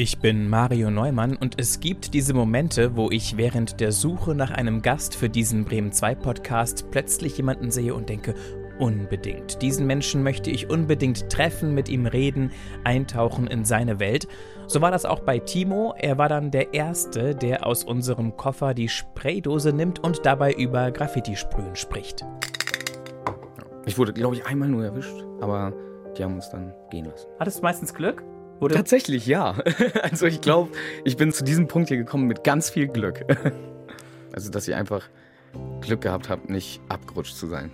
Ich bin Mario Neumann und es gibt diese Momente, wo ich während der Suche nach einem Gast für diesen Bremen 2 Podcast plötzlich jemanden sehe und denke, unbedingt. Diesen Menschen möchte ich unbedingt treffen, mit ihm reden, eintauchen in seine Welt. So war das auch bei Timo. Er war dann der Erste, der aus unserem Koffer die Spraydose nimmt und dabei über Graffiti-Sprühen spricht. Ich wurde, glaube ich, einmal nur erwischt, aber die haben uns dann gehen lassen. Hattest du meistens Glück? Oder? Tatsächlich, ja. Also ich glaube, ich bin zu diesem Punkt hier gekommen mit ganz viel Glück. Also, dass ich einfach Glück gehabt habe, nicht abgerutscht zu sein.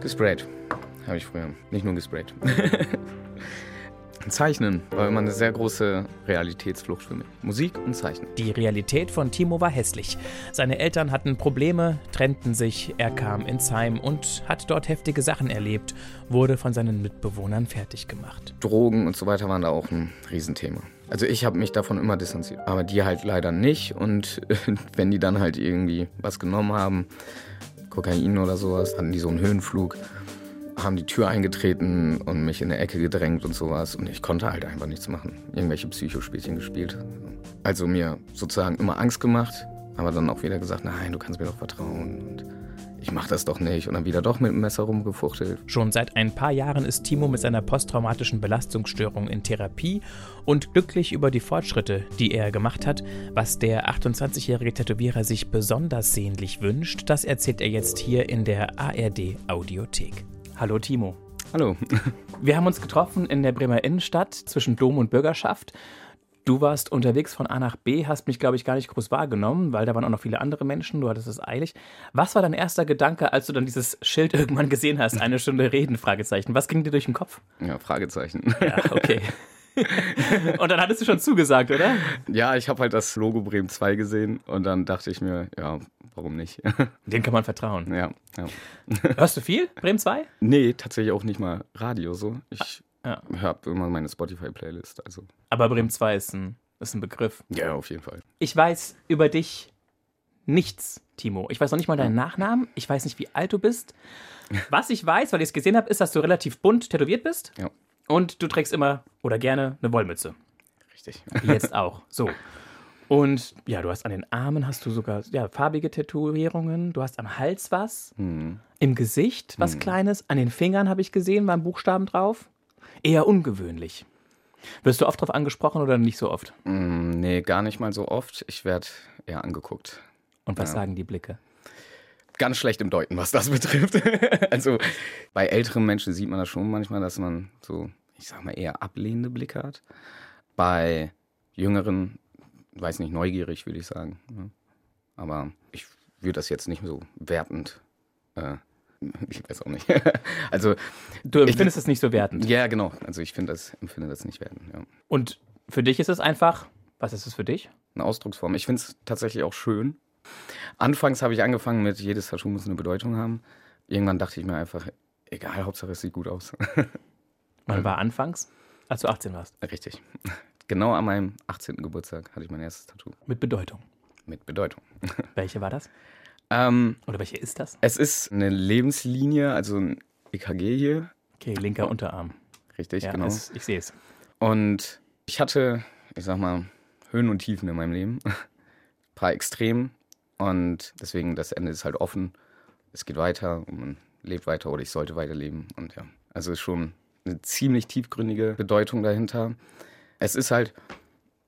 Gesprayt. Habe ich früher. Nicht nur gesprayt. Zeichnen war immer eine sehr große Realitätsflucht für mich. Musik und Zeichnen. Die Realität von Timo war hässlich. Seine Eltern hatten Probleme, trennten sich, er kam ins Heim und hat dort heftige Sachen erlebt, wurde von seinen Mitbewohnern fertig gemacht. Drogen und so weiter waren da auch ein Riesenthema. Also ich habe mich davon immer distanziert, aber die halt leider nicht. Und wenn die dann halt irgendwie was genommen haben, Kokain oder sowas, hatten die so einen Höhenflug haben die Tür eingetreten und mich in der Ecke gedrängt und sowas. Und ich konnte halt einfach nichts machen. Irgendwelche Psychospielchen gespielt. Also mir sozusagen immer Angst gemacht, aber dann auch wieder gesagt, nein, du kannst mir doch vertrauen. Und ich mach das doch nicht. Und dann wieder doch mit dem Messer rumgefuchtelt. Schon seit ein paar Jahren ist Timo mit seiner posttraumatischen Belastungsstörung in Therapie und glücklich über die Fortschritte, die er gemacht hat. Was der 28-jährige Tätowierer sich besonders sehnlich wünscht, das erzählt er jetzt hier in der ARD Audiothek. Hallo Timo. Hallo. Wir haben uns getroffen in der Bremer Innenstadt zwischen Dom und Bürgerschaft. Du warst unterwegs von A nach B, hast mich, glaube ich, gar nicht groß wahrgenommen, weil da waren auch noch viele andere Menschen, du hattest es eilig. Was war dein erster Gedanke, als du dann dieses Schild irgendwann gesehen hast? Eine Stunde reden, Fragezeichen. Was ging dir durch den Kopf? Ja, Fragezeichen. Ja, okay. und dann hattest du schon zugesagt, oder? Ja, ich habe halt das Logo Bremen 2 gesehen und dann dachte ich mir, ja, warum nicht? Den kann man vertrauen. Ja, ja. Hörst du viel? Bremen 2? Nee, tatsächlich auch nicht mal Radio so. Ich ja. habe immer meine Spotify-Playlist. Also. Aber Bremen 2 ist ein, ist ein Begriff. Ja, auf jeden Fall. Ich weiß über dich nichts, Timo. Ich weiß noch nicht mal deinen Nachnamen. Ich weiß nicht, wie alt du bist. Was ich weiß, weil ich es gesehen habe, ist, dass du relativ bunt tätowiert bist. Ja. Und du trägst immer oder gerne eine Wollmütze. Richtig. Jetzt auch. So. Und ja, du hast an den Armen hast du sogar ja, farbige Tätowierungen. Du hast am Hals was. Hm. Im Gesicht was Hm. Kleines. An den Fingern habe ich gesehen, waren Buchstaben drauf. Eher ungewöhnlich. Wirst du oft darauf angesprochen oder nicht so oft? Mm, nee, gar nicht mal so oft. Ich werde eher angeguckt. Und was Ja. sagen die Blicke? Ganz schlecht im Deuten, was das betrifft. also bei älteren Menschen sieht man das schon manchmal, dass man so, ich sag mal, eher ablehnende Blicke hat. Bei jüngeren, weiß nicht, neugierig, würde ich sagen. Ja. Aber ich würde das jetzt nicht so wertend. Äh, ich weiß auch nicht. also, Du Ich- empfindest es nicht so wertend. ja, genau. Also ich finde das, empfinde das nicht wertend. Ja. Und für dich ist es einfach, was ist es für dich? eine Ausdrucksform. Ich finde es tatsächlich auch schön. Anfangs habe ich angefangen mit, jedes Tattoo muss eine Bedeutung haben. Irgendwann dachte ich mir einfach, egal, Hauptsache es sieht gut aus. Wann war anfangs? Als du 18 warst. Richtig. Genau an meinem 18. Geburtstag hatte ich mein erstes Tattoo Mit Bedeutung. mit Bedeutung. Welche war das? Ähm, Oder welche ist das? es ist eine Lebenslinie, also ein EKG hier. Okay, linker Unterarm. Richtig, Ja, genau. es, ich sehe es. Und ich hatte, ich sag mal, Höhen und Tiefen in meinem Leben. Ein paar Extremen. Und deswegen, das Ende ist halt offen. Es geht weiter und man lebt weiter oder ich sollte weiterleben. Und ja, also ist schon eine ziemlich tiefgründige Bedeutung dahinter. Es ist halt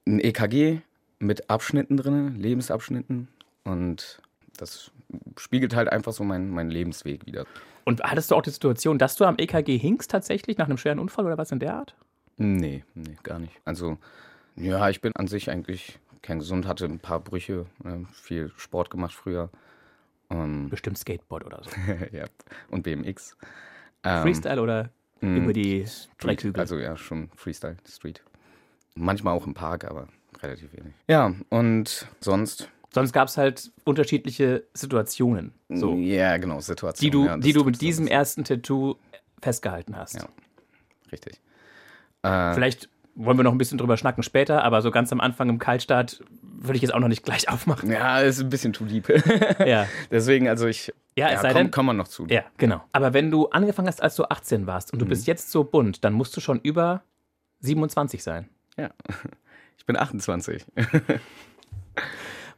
ein EKG mit Abschnitten drin, Lebensabschnitten. Und das spiegelt halt einfach so meinen mein Lebensweg wieder. Und hattest du auch die Situation, dass du am EKG hingst tatsächlich nach einem schweren Unfall oder was in der Art? Nee, nee, gar nicht. Also, ja, ich bin an sich eigentlich kerngesund, hatte ein paar Brüche, äh, viel Sport gemacht früher. Ähm, Bestimmt Skateboard oder so. ja, und BMX. Ähm, Freestyle oder mh, über die Street, Dreckhügel? Also ja, schon Freestyle, Street. Manchmal auch im Park, aber relativ wenig. Ja, und sonst. Sonst gab es halt unterschiedliche Situationen, so, Ja, genau, Situation. die du, ja, die du mit diesem ersten Tattoo festgehalten hast. Ja. Richtig. Äh, Vielleicht wollen wir noch ein bisschen drüber schnacken später, aber so ganz am Anfang im Kaltstart würde ich jetzt auch noch nicht gleich aufmachen. ja, ist ein bisschen too deep. Ja, Deswegen, also ich. Ja, es sei komm, denn- kommen wir noch zu. ja, genau. Aber wenn du angefangen hast, als du 18 warst und du bist jetzt so bunt, dann musst du schon über 27 sein. Ja. Ich bin 28.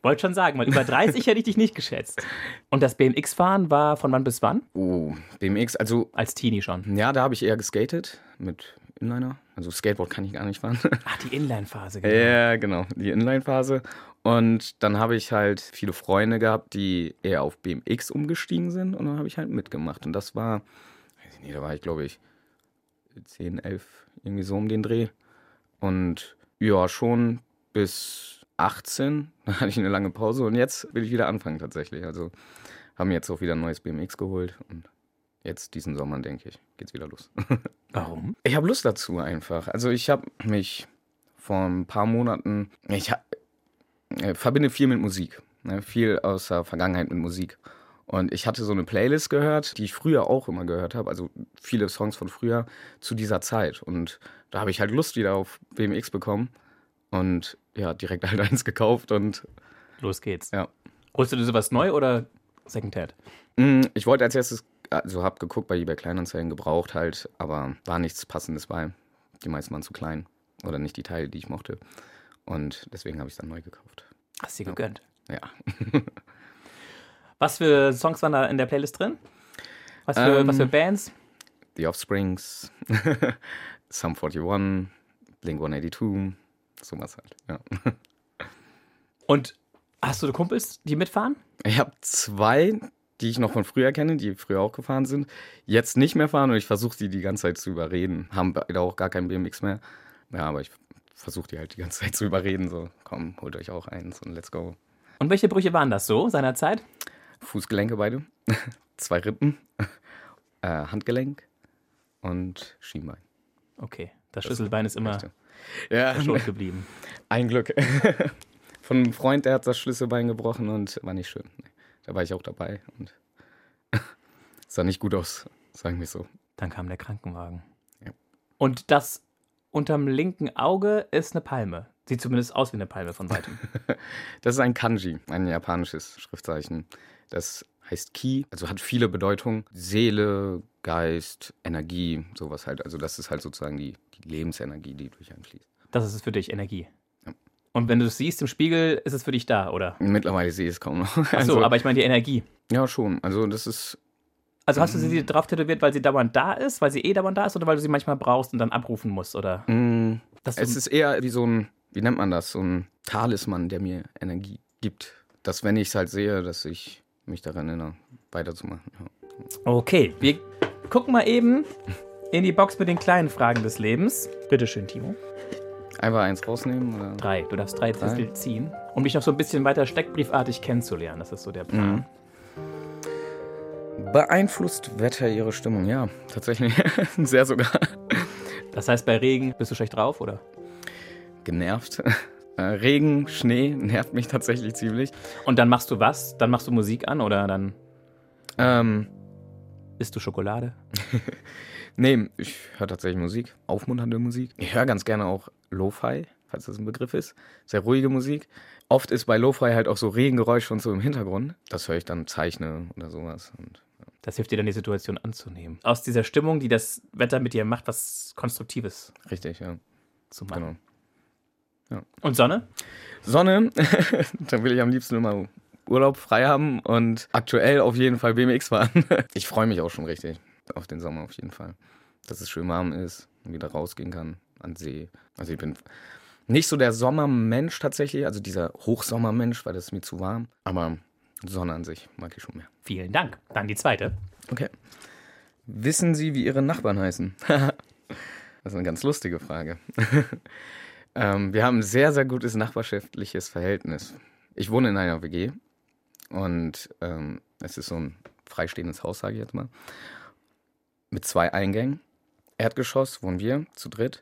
Wollte schon sagen, weil über 30 hätte ich dich nicht geschätzt. Und das BMX-Fahren war von wann bis wann? Oh, BMX, also Als Teenie schon. ja, da habe ich eher geskatet mit Inliner. Also Skateboard kann ich gar nicht fahren. Ah, die Inline-Phase, genau. Ja, genau, die Inline-Phase. Und dann habe ich halt viele Freunde gehabt, die eher auf BMX umgestiegen sind und dann habe ich halt mitgemacht. Und das war, weiß ich nicht, da war ich glaube ich 10, 11, irgendwie so um den Dreh. Und ja, schon bis 18, dann hatte ich eine lange Pause und jetzt will ich wieder anfangen tatsächlich. Also haben jetzt auch wieder ein neues BMX geholt und jetzt diesen Sommer, denke ich, geht's wieder los. Warum? Ich habe Lust dazu einfach. Also ich habe mich vor ein paar Monaten, ich hab, äh, verbinde viel mit Musik, ne? viel aus der Vergangenheit mit Musik. Und ich hatte so eine Playlist gehört, die ich früher auch immer gehört habe, also viele Songs von früher zu dieser Zeit. Und da habe ich halt Lust wieder auf BMX bekommen und ja, direkt halt eins gekauft und Los geht's. ja. Holst du dir sowas neu oder Secondhand? Mm, Ich wollte als erstes, also habe geguckt bei eBay Kleinanzeigen gebraucht halt, aber war nichts Passendes bei. Die meisten waren zu klein oder nicht die Teile, die ich mochte. Und deswegen habe ich es dann neu gekauft. Hast du dir gegönnt. Ja. Was für Songs waren da in der Playlist drin? Was für, Ähm, was für Bands? The Offsprings, Sum 41, Blink 182, sowas halt. Ja. Und hast du Kumpels, die mitfahren? Ich habe zwei, die ich noch von früher kenne, die früher auch gefahren sind, jetzt nicht mehr fahren und ich versuche die die ganze Zeit zu überreden. Haben beide auch gar kein BMX mehr. Ja, aber ich versuche die halt die ganze Zeit zu überreden. So, komm, holt euch auch eins und let's go. Und welche Brüche waren das so seinerzeit? Fußgelenke beide, zwei Rippen, äh, Handgelenk und Schienbein. Okay, das Schlüsselbein ist immer. Ja, verschont geblieben. ein Glück. Von einem Freund, der hat das Schlüsselbein gebrochen und war nicht schön. Nee, Da war ich auch dabei und sah nicht gut aus, sagen wir so. Dann kam der Krankenwagen. Ja. Und das unterm linken Auge ist eine Palme. Sieht zumindest aus wie eine Palme von weitem. Das ist ein Kanji, ein japanisches Schriftzeichen. Das heißt Ki, also hat viele Bedeutungen. Seele, Geist, Energie, sowas halt. Also das ist halt sozusagen die, die Lebensenergie, die durch einen fließt. Das ist es für dich, Energie. Und wenn du es siehst im Spiegel, ist es für dich da, oder? Mittlerweile sehe ich es kaum noch. Ach so, Also, aber ich meine die Energie. ja, schon. Also das ist Also hast du sie drauf tätowiert, weil sie dauernd da ist, weil sie eh dauernd da ist, oder weil du sie manchmal brauchst und dann abrufen musst, oder? du, Es ist eher wie so ein, wie nennt man das, so ein Talisman, der mir Energie gibt. Dass wenn ich es halt sehe, dass ich mich daran erinnere, weiterzumachen. Ja. okay, wir gucken mal eben in die Box mit den kleinen Fragen des Lebens. Bitte schön, Timo. Einfach eins rausnehmen oder? Drei. Du darfst drei Zettel ziehen, um dich noch so ein bisschen weiter steckbriefartig kennenzulernen. Das ist so der Plan. Beeinflusst Wetter ihre Stimmung? Ja, tatsächlich. Sehr sogar. Das heißt, bei Regen bist du schlecht drauf, oder? Genervt. Äh, Regen, Schnee nervt mich tatsächlich ziemlich. Und dann machst du was? Dann machst du Musik an oder dann Ähm, isst du Schokolade? nee, ich höre tatsächlich Musik, aufmunternde Musik. Ich höre ganz gerne auch Lo-Fi, falls das ein Begriff ist. Sehr ruhige Musik. Oft ist bei Lo-Fi halt auch so Regengeräusch und so im Hintergrund. Das höre ich dann zeichne oder sowas. Und Das hilft dir dann, die Situation anzunehmen. Aus dieser Stimmung, die das Wetter mit dir macht, was Konstruktives richtig, ja. zu machen. Genau. Und Sonne? Sonne, dann will ich am liebsten immer Urlaub frei haben und aktuell auf jeden Fall BMX fahren. Ich freue mich auch schon richtig auf den Sommer auf jeden Fall. Dass es schön warm ist und wieder rausgehen kann an See. Also ich bin nicht so der Sommermensch tatsächlich, also dieser Hochsommermensch, weil das ist mir zu warm. Aber Sonne an sich mag ich schon mehr. Vielen Dank. Dann die zweite. Okay. Wissen Sie, wie Ihre Nachbarn heißen? das ist eine ganz lustige Frage. ähm, wir haben ein sehr, sehr gutes nachbarschaftliches Verhältnis. Ich wohne in einer WG und ähm, es ist so ein freistehendes Haus, sage ich jetzt mal, mit zwei Eingängen. Erdgeschoss wohnen wir zu dritt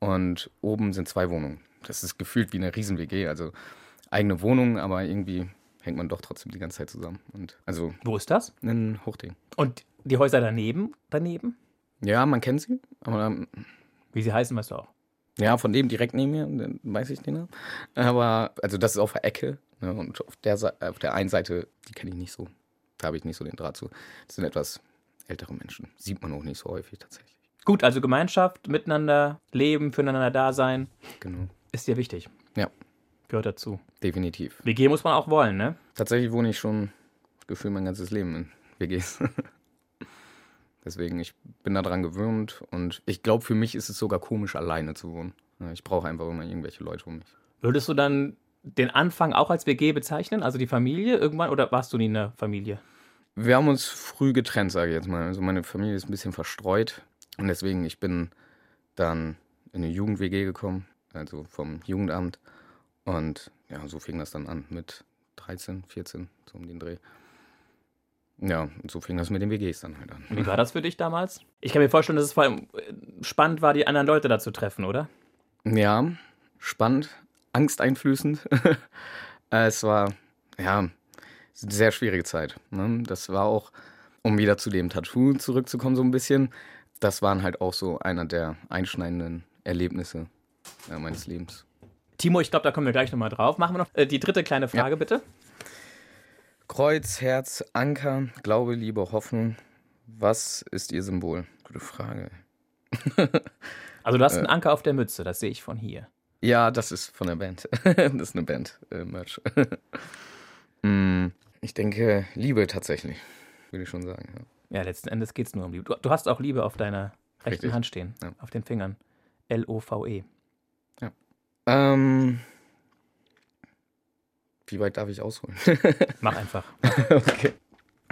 und oben sind zwei Wohnungen. Das ist gefühlt wie eine Riesen-WG, also eigene Wohnung, aber irgendwie hängt man doch trotzdem die ganze Zeit zusammen. Und also Wo ist das? ein Hochding. Und die Häuser daneben? Daneben? Ja, man kennt sie, aber ähm, Wie sie heißen, weißt du auch. ja, von dem direkt neben mir, weiß ich den Namen. Aber, also das ist auf der Ecke ne, und auf der, auf der einen Seite, die kenne ich nicht so. Da habe ich nicht so den Draht zu. Das sind etwas ältere Menschen. Sieht man auch nicht so häufig tatsächlich. Gut, also Gemeinschaft, miteinander leben, füreinander da sein. Genau. Ist dir wichtig. Ja. Gehört dazu. Definitiv. WG muss man auch wollen, ne? Tatsächlich wohne ich schon gefühlt mein ganzes Leben in WGs. Deswegen, ich bin daran gewöhnt und ich glaube, für mich ist es sogar komisch, alleine zu wohnen. Ich brauche einfach immer irgendwelche Leute um mich. Würdest du dann den Anfang auch als WG bezeichnen, also die Familie irgendwann, oder warst du nie in der Familie? Wir haben uns früh getrennt, sage ich jetzt mal. Also meine Familie ist ein bisschen verstreut und deswegen, ich bin dann in eine Jugend-WG gekommen, also vom Jugendamt. Und ja, so fing das dann an mit 13, 14, so um den Dreh. Ja, und so fing das mit den WGs dann halt an. Wie war das für dich damals? Ich kann mir vorstellen, dass es vor allem äh, spannend war, die anderen Leute da zu treffen, oder? Ja, spannend, angsteinflößend. es war, ja, sehr schwierige Zeit. Ne? Das war auch, um wieder zu dem Tattoo zurückzukommen, so ein bisschen. Das waren halt auch so einer der einschneidenden Erlebnisse ja, meines Lebens. Timo, ich glaube, da kommen wir gleich nochmal drauf. Machen wir noch äh, die dritte kleine Frage, ja. bitte. Kreuz, Herz, Anker, Glaube, Liebe, Hoffnung. Was ist Ihr Symbol? Gute Frage. also du hast einen äh. Anker auf der Mütze, das sehe ich von hier. Ja, das ist von der Band. das ist eine Band, äh, ich denke, Liebe tatsächlich, würde ich schon sagen. Ja, ja letzten Endes geht es nur um Liebe. Du, du, hast auch Liebe auf deiner rechten Richtig. Hand stehen, ja. auf den Fingern. L-O-V-E. Ja. Ähm, wie weit darf ich ausholen? Mach einfach. okay.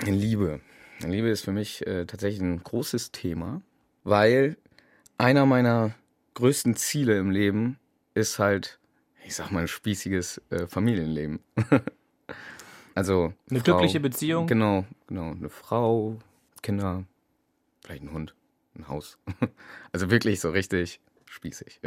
Liebe. Liebe ist für mich äh, tatsächlich ein großes Thema, weil einer meiner größten Ziele im Leben ist halt, ich sag mal, ein spießiges äh, Familienleben. also. Eine Frau, glückliche Beziehung? Genau, genau. Eine Frau, Kinder, vielleicht ein Hund, ein Haus. also wirklich so richtig spießig.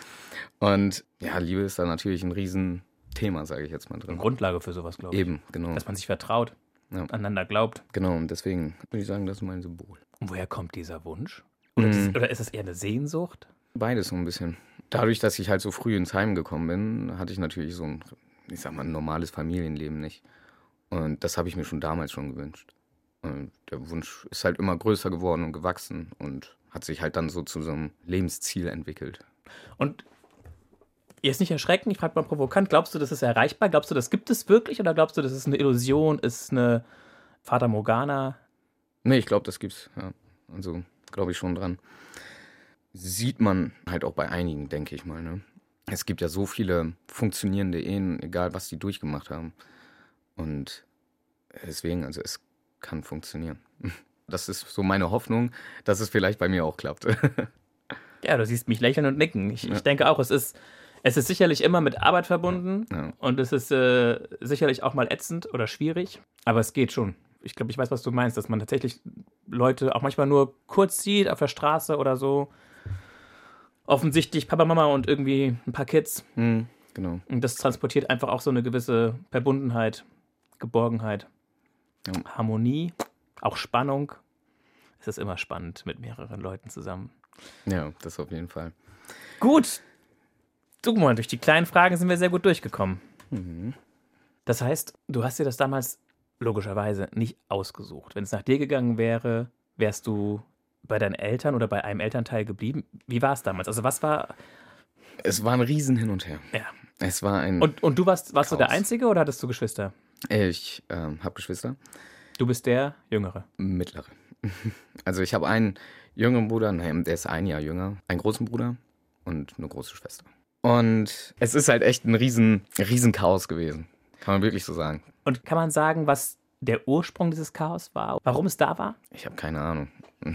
Und ja, Liebe ist da natürlich ein riesen Thema, sage ich jetzt mal drin. Eine Grundlage für sowas, glaube ich. Eben, genau. Dass man sich vertraut, ja. aneinander glaubt. Genau, und deswegen würde ich sagen, das ist mein Symbol. Und woher kommt dieser Wunsch? Oder, mhm. ist, oder ist es eher eine Sehnsucht? Beides so ein bisschen. Dadurch, dass ich halt so früh ins Heim gekommen bin, hatte ich natürlich so ein, ich sag mal, ein normales Familienleben nicht. Und das habe ich mir schon damals schon gewünscht. Und der Wunsch ist halt immer größer geworden und gewachsen und hat sich halt dann so zu so einem Lebensziel entwickelt. Und Jetzt nicht erschrecken, ich frage mal provokant, glaubst du, das ist erreichbar? Glaubst du, das gibt es wirklich oder glaubst du, das ist eine Illusion, ist eine Vater Morgana? Nee, ich glaube, das gibt's. Ja. Also glaube ich schon dran. Sieht man halt auch bei einigen, denke ich mal. Ne? Es gibt ja so viele funktionierende Ehen, egal was die durchgemacht haben. Und deswegen, also es kann funktionieren. Das ist so meine Hoffnung, dass es vielleicht bei mir auch klappt. Ja, du siehst mich lächeln und nicken. Ich, ja. ich denke auch, es ist es ist sicherlich immer mit Arbeit verbunden ja. und es ist äh, sicherlich auch mal ätzend oder schwierig, aber es geht schon. Ich glaube, ich weiß, was du meinst, dass man tatsächlich Leute auch manchmal nur kurz sieht auf der Straße oder so. Offensichtlich Papa, Mama und irgendwie ein paar Kids. Mhm, genau. Und das transportiert einfach auch so eine gewisse Verbundenheit, Geborgenheit, ja. Harmonie, auch Spannung. Es ist immer spannend mit mehreren Leuten zusammen. Ja, das auf jeden Fall. Gut, Guck mal, durch die kleinen Fragen sind wir sehr gut durchgekommen. Mhm. Das heißt, du hast dir das damals logischerweise nicht ausgesucht. Wenn es nach dir gegangen wäre, wärst du bei deinen Eltern oder bei einem Elternteil geblieben. Wie war es damals? Also was war. Es war ein Riesen hin und her. Ja. Es war ein. Und, und du warst, warst du der Einzige oder hattest du Geschwister? Ich ähm, habe Geschwister. Du bist der Jüngere? Mittlere. Also ich habe einen jüngeren Bruder, nein, der ist ein Jahr jünger, einen großen Bruder und eine große Schwester. Und es ist halt echt ein riesen, riesen Chaos gewesen. Kann man wirklich so sagen. Und kann man sagen, was der Ursprung dieses Chaos war? Warum es da war? Ich habe keine Ahnung.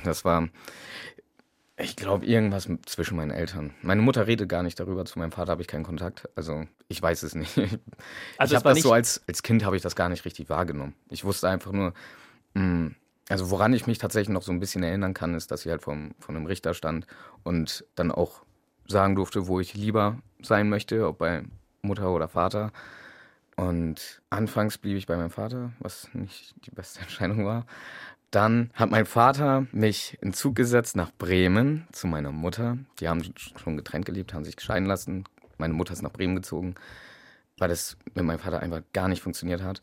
Das war, ich glaube, irgendwas zwischen meinen Eltern. Meine Mutter redet gar nicht darüber. Zu meinem Vater habe ich keinen Kontakt. Also ich weiß es nicht. Also ich habe das so als, als Kind habe ich das gar nicht richtig wahrgenommen. Ich wusste einfach nur, mh, hm, also woran ich mich tatsächlich noch so ein bisschen erinnern kann, ist, dass ich halt vom, von einem Richter stand und dann auch sagen durfte, wo ich lieber sein möchte, ob bei Mutter oder Vater. Und anfangs blieb ich bei meinem Vater, was nicht die beste Entscheidung war. Dann hat mein Vater mich in Zug gesetzt nach Bremen zu meiner Mutter. Die haben schon getrennt gelebt, haben sich scheiden lassen. Meine Mutter ist nach Bremen gezogen. Weil das mit meinem Vater einfach gar nicht funktioniert hat,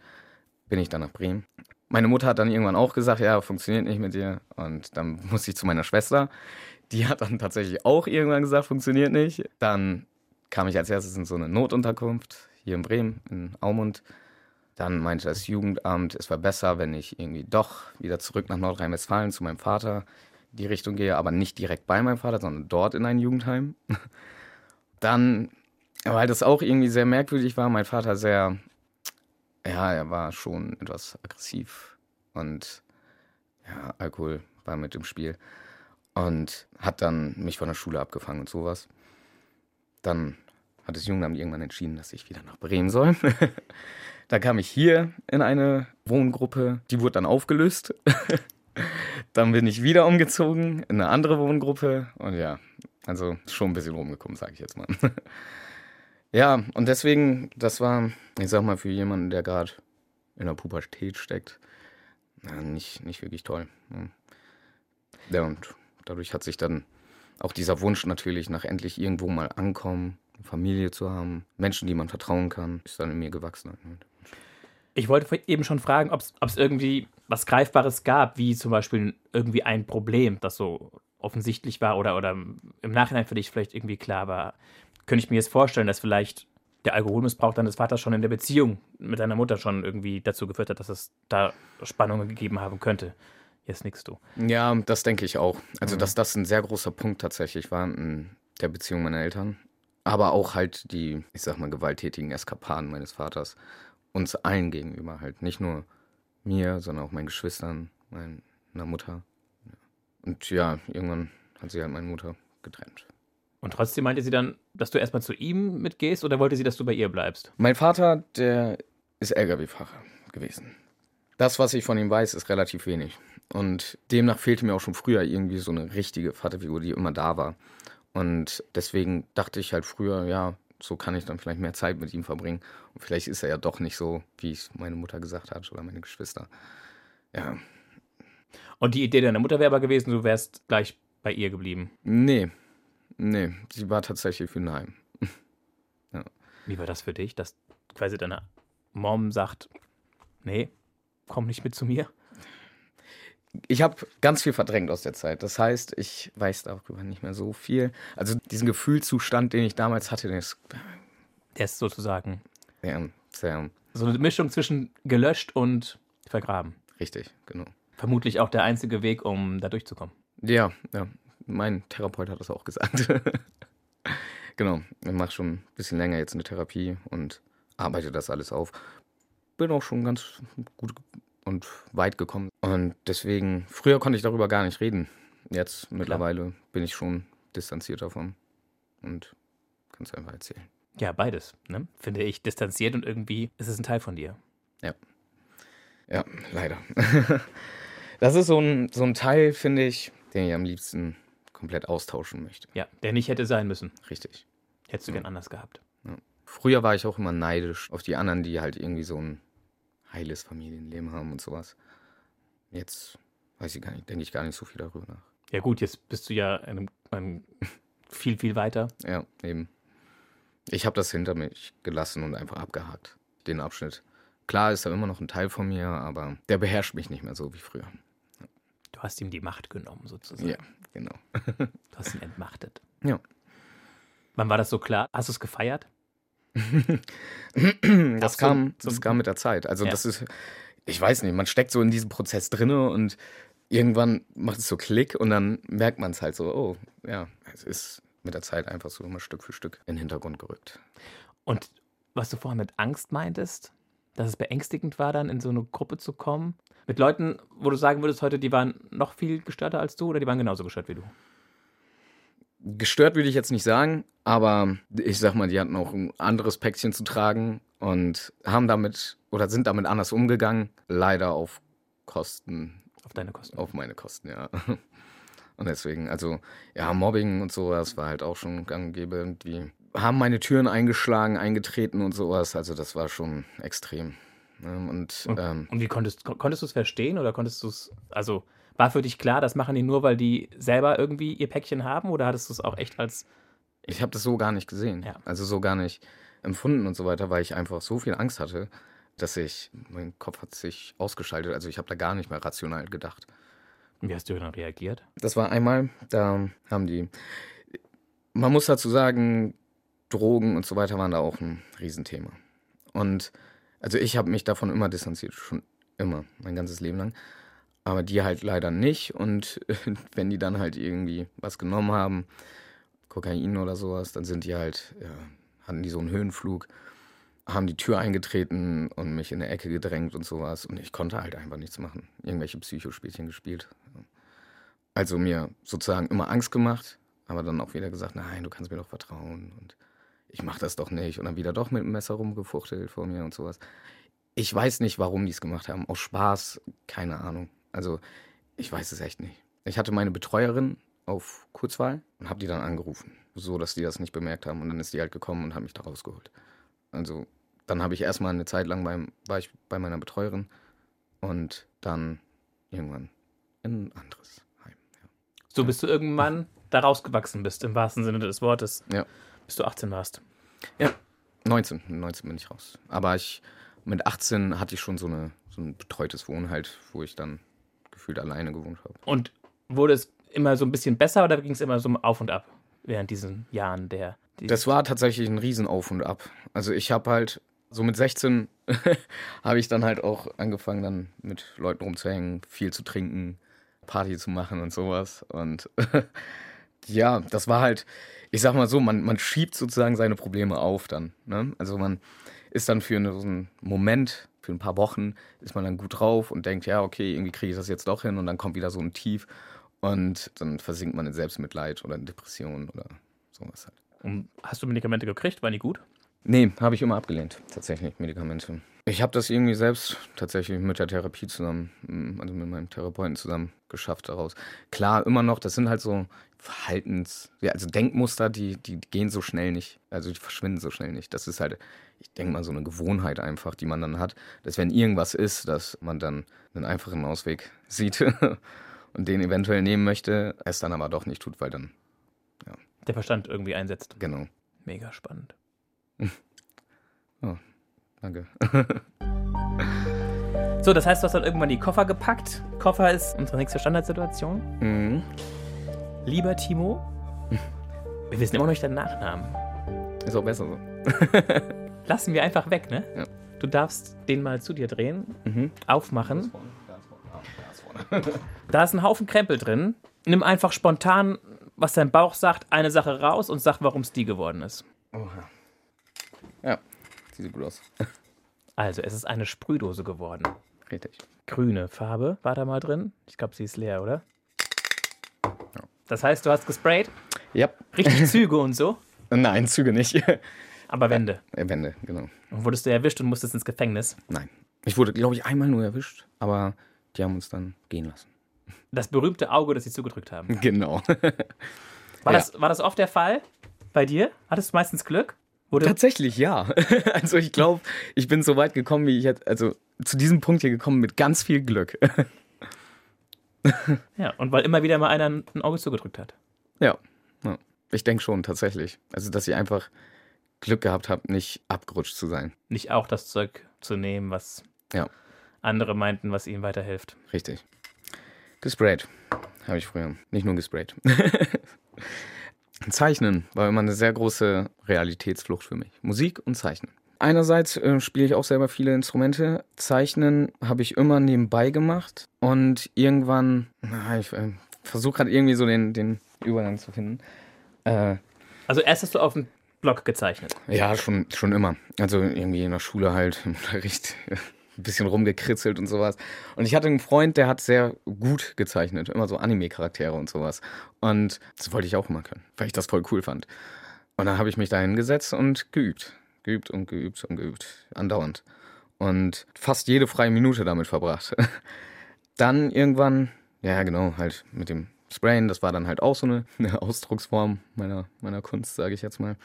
bin ich dann nach Bremen. Meine Mutter hat dann irgendwann auch gesagt, ja, funktioniert nicht mit dir. Und dann musste ich zu meiner Schwester. Die hat dann tatsächlich auch irgendwann gesagt, funktioniert nicht. Dann kam ich als erstes in so eine Notunterkunft hier in Bremen, in Aumund. Dann meinte das Jugendamt, es war besser, wenn ich irgendwie doch wieder zurück nach Nordrhein-Westfalen zu meinem Vater die Richtung gehe, aber nicht direkt bei meinem Vater, sondern dort in ein Jugendheim. Dann, weil das auch irgendwie sehr merkwürdig war, mein Vater sehr, ja, er war schon etwas aggressiv und ja, Alkohol war mit im Spiel und hat dann mich von der Schule abgefangen und sowas. Dann hat das Jugendamt irgendwann entschieden, dass ich wieder nach Bremen soll. da kam ich hier in eine Wohngruppe, die wurde dann aufgelöst. dann bin ich wieder umgezogen in eine andere Wohngruppe und ja, also schon ein bisschen rumgekommen, sage ich jetzt mal. ja, und deswegen, das war, ich sag mal, für jemanden, der gerade in der Pubertät steckt, nicht, nicht wirklich toll. Ja, und dadurch hat sich dann auch dieser Wunsch natürlich nach endlich irgendwo mal ankommen, Familie zu haben, Menschen, die man vertrauen kann, ist dann in mir gewachsen. Ich wollte eben schon fragen, ob es irgendwie was Greifbares gab, wie zum Beispiel irgendwie ein Problem, das so offensichtlich war oder, oder im Nachhinein für dich vielleicht irgendwie klar war. Könnte ich mir jetzt vorstellen, dass vielleicht der Alkoholmissbrauch deines Vaters schon in der Beziehung mit deiner Mutter schon irgendwie dazu geführt hat, dass es da Spannungen gegeben haben könnte. Jetzt nickst du. Ja, das denke ich auch. Also, mhm. dass das ein sehr großer Punkt tatsächlich war in der Beziehung meiner Eltern. Aber auch halt die, ich sag mal, gewalttätigen Eskapaden meines Vaters. Uns allen gegenüber halt. Nicht nur mir, sondern auch meinen Geschwistern, meiner Mutter. Und ja, irgendwann hat sie halt meine Mutter getrennt. Und trotzdem meinte sie dann, dass du erstmal zu ihm mitgehst oder wollte sie, dass du bei ihr bleibst? Mein Vater, der ist Lkw-Fahrer gewesen. Das, was ich von ihm weiß, ist relativ wenig. Und demnach fehlte mir auch schon früher irgendwie so eine richtige Vaterfigur, die immer da war. Und deswegen dachte ich halt früher, ja, so kann ich dann vielleicht mehr Zeit mit ihm verbringen. Und vielleicht ist er ja doch nicht so, wie es meine Mutter gesagt hat oder meine Geschwister. Ja. Und die Idee deiner Mutter wäre aber gewesen, du wärst gleich bei ihr geblieben? Nee, Nee, sie war tatsächlich für Nein. ja. Wie war das für dich, dass quasi deine Mom sagt, nee, komm nicht mit zu mir? Ich habe ganz viel verdrängt aus der Zeit. Das heißt, ich weiß darüber nicht mehr so viel. Also diesen Gefühlszustand, den ich damals hatte, der ist, der ist sozusagen ja, sehr, so eine Mischung zwischen gelöscht und vergraben. Richtig, genau. Vermutlich auch der einzige Weg, um da durchzukommen. Ja, ja. Mein Therapeut hat das auch gesagt. genau, ich mache schon ein bisschen länger jetzt eine Therapie und arbeite das alles auf. Bin auch schon ganz gut und weit gekommen. Und deswegen, früher konnte ich darüber gar nicht reden. Jetzt mittlerweile Klar. bin ich schon distanziert davon und kann es einfach erzählen. Ja, beides, ne? finde ich. Distanziert und irgendwie ist es ein Teil von dir. Ja. Ja, leider. das ist so ein, so ein Teil, finde ich, den ich am liebsten komplett austauschen möchte. Ja, der nicht hätte sein müssen. Richtig. Hättest du ja. gern anders gehabt. Ja. Früher war ich auch immer neidisch auf die anderen, die halt irgendwie so ein heiles Familienleben haben und sowas. Jetzt weiß ich gar nicht, denke ich gar nicht so viel darüber nach. Ja gut, jetzt bist du ja einem, einem viel, viel weiter. Ja, eben. Ich habe das hinter mich gelassen und einfach abgehakt, den Abschnitt. Klar ist da immer noch ein Teil von mir, aber der beherrscht mich nicht mehr so wie früher. Du hast ihm die Macht genommen, sozusagen. Ja, genau. du hast ihn entmachtet. Ja. Wann war das so klar? Hast du es gefeiert? das, kam, das kam mit der Zeit. Also, ja. das ist, ich weiß nicht, man steckt so in diesem Prozess drinne und irgendwann macht es so Klick und dann merkt man es halt so, oh, ja, es ist mit der Zeit einfach so immer Stück für Stück in den Hintergrund gerückt. Und was du vorhin mit Angst meintest, dass es beängstigend war, dann in so eine Gruppe zu kommen? Mit Leuten, wo du sagen würdest heute, die waren noch viel gestörter als du oder die waren genauso gestört wie du? Gestört würde ich jetzt nicht sagen, aber ich sag mal, die hatten auch ein anderes Päckchen zu tragen und haben damit oder sind damit anders umgegangen. Leider auf Kosten. Auf deine Kosten. Auf meine Kosten, ja. Und deswegen, also, ja, Mobbing und sowas war halt auch schon gang und gäbe. Die haben meine Türen eingeschlagen, eingetreten und sowas. Also, das war schon extrem. Ähm, und, und, ähm, und wie konntest, konntest du es verstehen oder konntest du es, also war für dich klar, das machen die nur, weil die selber irgendwie ihr Päckchen haben oder hattest du es auch echt als. Ich habe das so gar nicht gesehen. Ja. Also so gar nicht empfunden und so weiter, weil ich einfach so viel Angst hatte, dass ich, mein Kopf hat sich ausgeschaltet. Also ich habe da gar nicht mehr rational gedacht. Wie hast du dann reagiert? Das war einmal, da haben die, man muss dazu sagen, Drogen und so weiter waren da auch ein Riesenthema. Und also ich habe mich davon immer distanziert, schon immer, mein ganzes Leben lang. Aber die halt leider nicht. Und wenn die dann halt irgendwie was genommen haben, Kokain oder sowas, dann sind die halt, ja, hatten die so einen Höhenflug, haben die Tür eingetreten und mich in der Ecke gedrängt und sowas. Und ich konnte halt einfach nichts machen. Irgendwelche Psychospielchen gespielt. Also mir sozusagen immer Angst gemacht, aber dann auch wieder gesagt, nein, du kannst mir doch vertrauen. Und ich mach das doch nicht. Und dann wieder doch mit dem Messer rumgefuchtelt vor mir und sowas. Ich weiß nicht, warum die es gemacht haben. Aus Spaß, keine Ahnung. Also ich weiß es echt nicht. Ich hatte meine Betreuerin auf Kurzwahl und habe die dann angerufen, so dass die das nicht bemerkt haben. Und dann ist die halt gekommen und hat mich da rausgeholt. Also dann habe ich erstmal eine Zeit lang beim, war ich bei meiner Betreuerin und dann irgendwann in ein anderes Heim. Ja. So bis du irgendwann da rausgewachsen bist, im wahrsten Sinne des Wortes. Ja. Bis du 18 warst. Ja, 19. 19 bin ich raus. Aber ich, mit 18 hatte ich schon so, eine, so ein betreutes Wohnen halt, wo ich dann gefühlt alleine gewohnt habe. Und wurde es immer so ein bisschen besser oder ging es immer so auf und ab während diesen Jahren der. Die Das war tatsächlich ein Riesenauf und Ab. Also ich habe halt, so mit 16 habe ich dann halt auch angefangen, dann mit Leuten rumzuhängen, viel zu trinken, Party zu machen und sowas. Und ja, das war halt, ich sag mal so, man, man schiebt sozusagen seine Probleme auf dann. Ne? Also man ist dann für einen Moment, für ein paar Wochen, ist man dann gut drauf und denkt, ja, okay, irgendwie kriege ich das jetzt doch hin und dann kommt wieder so ein Tief und dann versinkt man in Selbstmitleid oder in Depressionen oder sowas halt. Und hast du Medikamente gekriegt? Waren die gut? Nee, habe ich immer abgelehnt, tatsächlich, Medikamente. Ich habe das irgendwie selbst tatsächlich mit der Therapie zusammen, mm, also mit meinem Therapeuten zusammen geschafft daraus. Klar, immer noch, das sind halt so Verhaltens-, ja, also Denkmuster, die, die gehen so schnell nicht, also die verschwinden so schnell nicht. Das ist halt, ich denke mal, so eine Gewohnheit einfach, die man dann hat, dass wenn irgendwas ist, dass man dann einen einfachen Ausweg sieht und den eventuell nehmen möchte, es dann aber doch nicht tut, weil dann, Der Verstand irgendwie einsetzt. genau. Mega spannend. Danke. So, das heißt, du hast dann irgendwann die Koffer gepackt. Koffer ist unsere nächste Standardsituation. Mhm. Lieber Timo, wir wissen immer noch nicht deinen Nachnamen. Ist auch besser so. Lassen wir einfach weg, ne? Ja. Du darfst den mal zu dir drehen, Mhm. aufmachen. Da ist ein Haufen Krempel drin. Nimm einfach spontan, was dein Bauch sagt, eine Sache raus und sag, warum es die geworden ist. Oha. Ja, sieht gut aus. Also, es ist eine Sprühdose geworden. Richtig. Grüne Farbe war da mal drin. Ich glaube, sie ist leer, oder? Das heißt, du hast gesprayt, Ja. richtig Züge und so, Nein, Züge nicht. aber Wände. Äh, Wände, genau. Und wurdest du erwischt und musstest ins Gefängnis. Nein. Ich wurde, glaube ich, einmal nur erwischt, aber die haben uns dann gehen lassen. Das berühmte Auge, das sie zugedrückt haben. Genau. War, Ja. das, war das oft der Fall bei dir? Hattest du meistens Glück? Wurde, Tatsächlich ja. Also ich glaube, ich bin so weit gekommen, wie ich jetzt, also zu diesem Punkt hier gekommen mit ganz viel Glück. ja, und weil immer wieder mal einer ein Auge zugedrückt hat. Ja. ja. Ich denke schon, tatsächlich. Also, dass ich einfach Glück gehabt habe, nicht abgerutscht zu sein. Nicht auch das Zeug zu nehmen, was Ja. andere meinten, was ihnen weiterhilft. Richtig. Gesprayt. Habe ich früher. Nicht nur gesprayt. Zeichnen war immer eine sehr große Realitätsflucht für mich. Musik und Zeichnen. Einerseits äh, spiele ich auch selber viele Instrumente. Zeichnen habe ich immer nebenbei gemacht. Und irgendwann, na, ich äh, versuche gerade irgendwie so den, den Übergang zu finden. Äh, Also erst hast du auf dem Block gezeichnet. ja, schon, schon immer. Also irgendwie in der Schule halt, im Unterricht, ein bisschen rumgekritzelt und sowas. Und ich hatte einen Freund, der hat sehr gut gezeichnet, immer so Anime-Charaktere und sowas. Und das wollte ich auch immer können, weil ich das voll cool fand. Und dann habe ich mich da hingesetzt und geübt. Geübt und geübt und geübt. Andauernd. Und fast jede freie Minute damit verbracht. Dann irgendwann, ja genau, halt mit dem Sprayen, das war dann halt auch so eine, eine Ausdrucksform meiner, meiner Kunst, sage ich jetzt mal.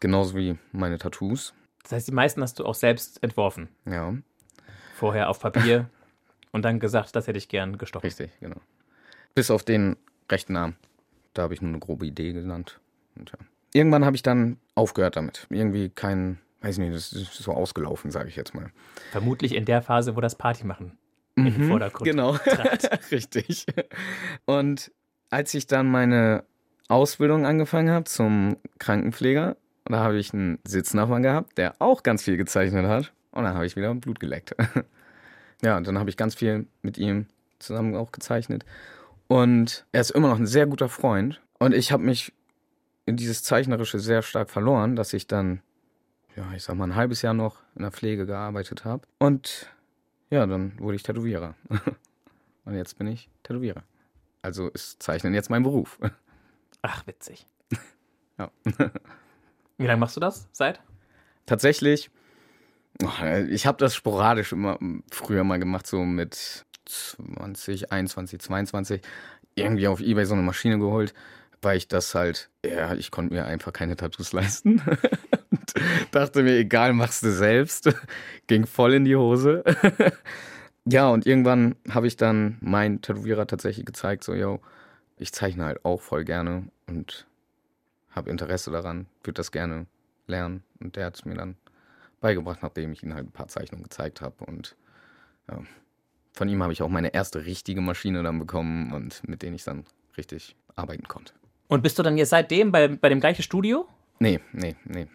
Genauso wie meine Tattoos. Das heißt, die meisten hast du auch selbst entworfen. Ja, Vorher auf Papier und dann gesagt, das hätte ich gern gestochen. richtig, genau. Bis auf den rechten Arm. Da habe ich nur eine grobe Idee genannt. Und ja. Irgendwann habe ich dann aufgehört damit. Irgendwie kein, weiß nicht, das ist so ausgelaufen, sage ich jetzt mal. Vermutlich in der Phase, wo das Party machen in den Vordergrund Genau, richtig. Und als ich dann meine Ausbildung angefangen habe zum Krankenpfleger, da habe ich einen Sitznachbarn gehabt, der auch ganz viel gezeichnet hat. Und dann habe ich wieder Blut geleckt. ja, und dann habe ich ganz viel mit ihm zusammen auch gezeichnet. Und er ist immer noch ein sehr guter Freund. Und ich habe mich in dieses Zeichnerische sehr stark verloren, dass ich dann, ja, ich sag mal, ein halbes Jahr noch in der Pflege gearbeitet habe. Und ja, dann wurde ich Tätowierer. Und jetzt bin ich Tätowierer. Also ist Zeichnen jetzt mein Beruf. Ach, witzig. Ja. Wie lange machst du das? Seit? Tatsächlich, ich habe das sporadisch immer früher mal gemacht, so mit 20, 21, 22. Irgendwie auf Ebay so eine Maschine geholt, weil ich das halt, ja, ich konnte mir einfach keine Tattoos leisten. Dachte mir, egal, machst du selbst. Ging voll in die Hose. ja, und irgendwann habe ich dann meinen Tätowierer tatsächlich gezeigt, so, yo, ich zeichne halt auch voll gerne und habe Interesse daran, würde das gerne lernen. Und der hat es mir dann beigebracht, nachdem ich ihm halt ein paar Zeichnungen gezeigt habe. Und ja, von ihm habe ich auch meine erste richtige Maschine dann bekommen und mit denen ich dann richtig arbeiten konnte. Und bist du dann jetzt seitdem bei, bei dem gleichen Studio? Nee, nee, nee.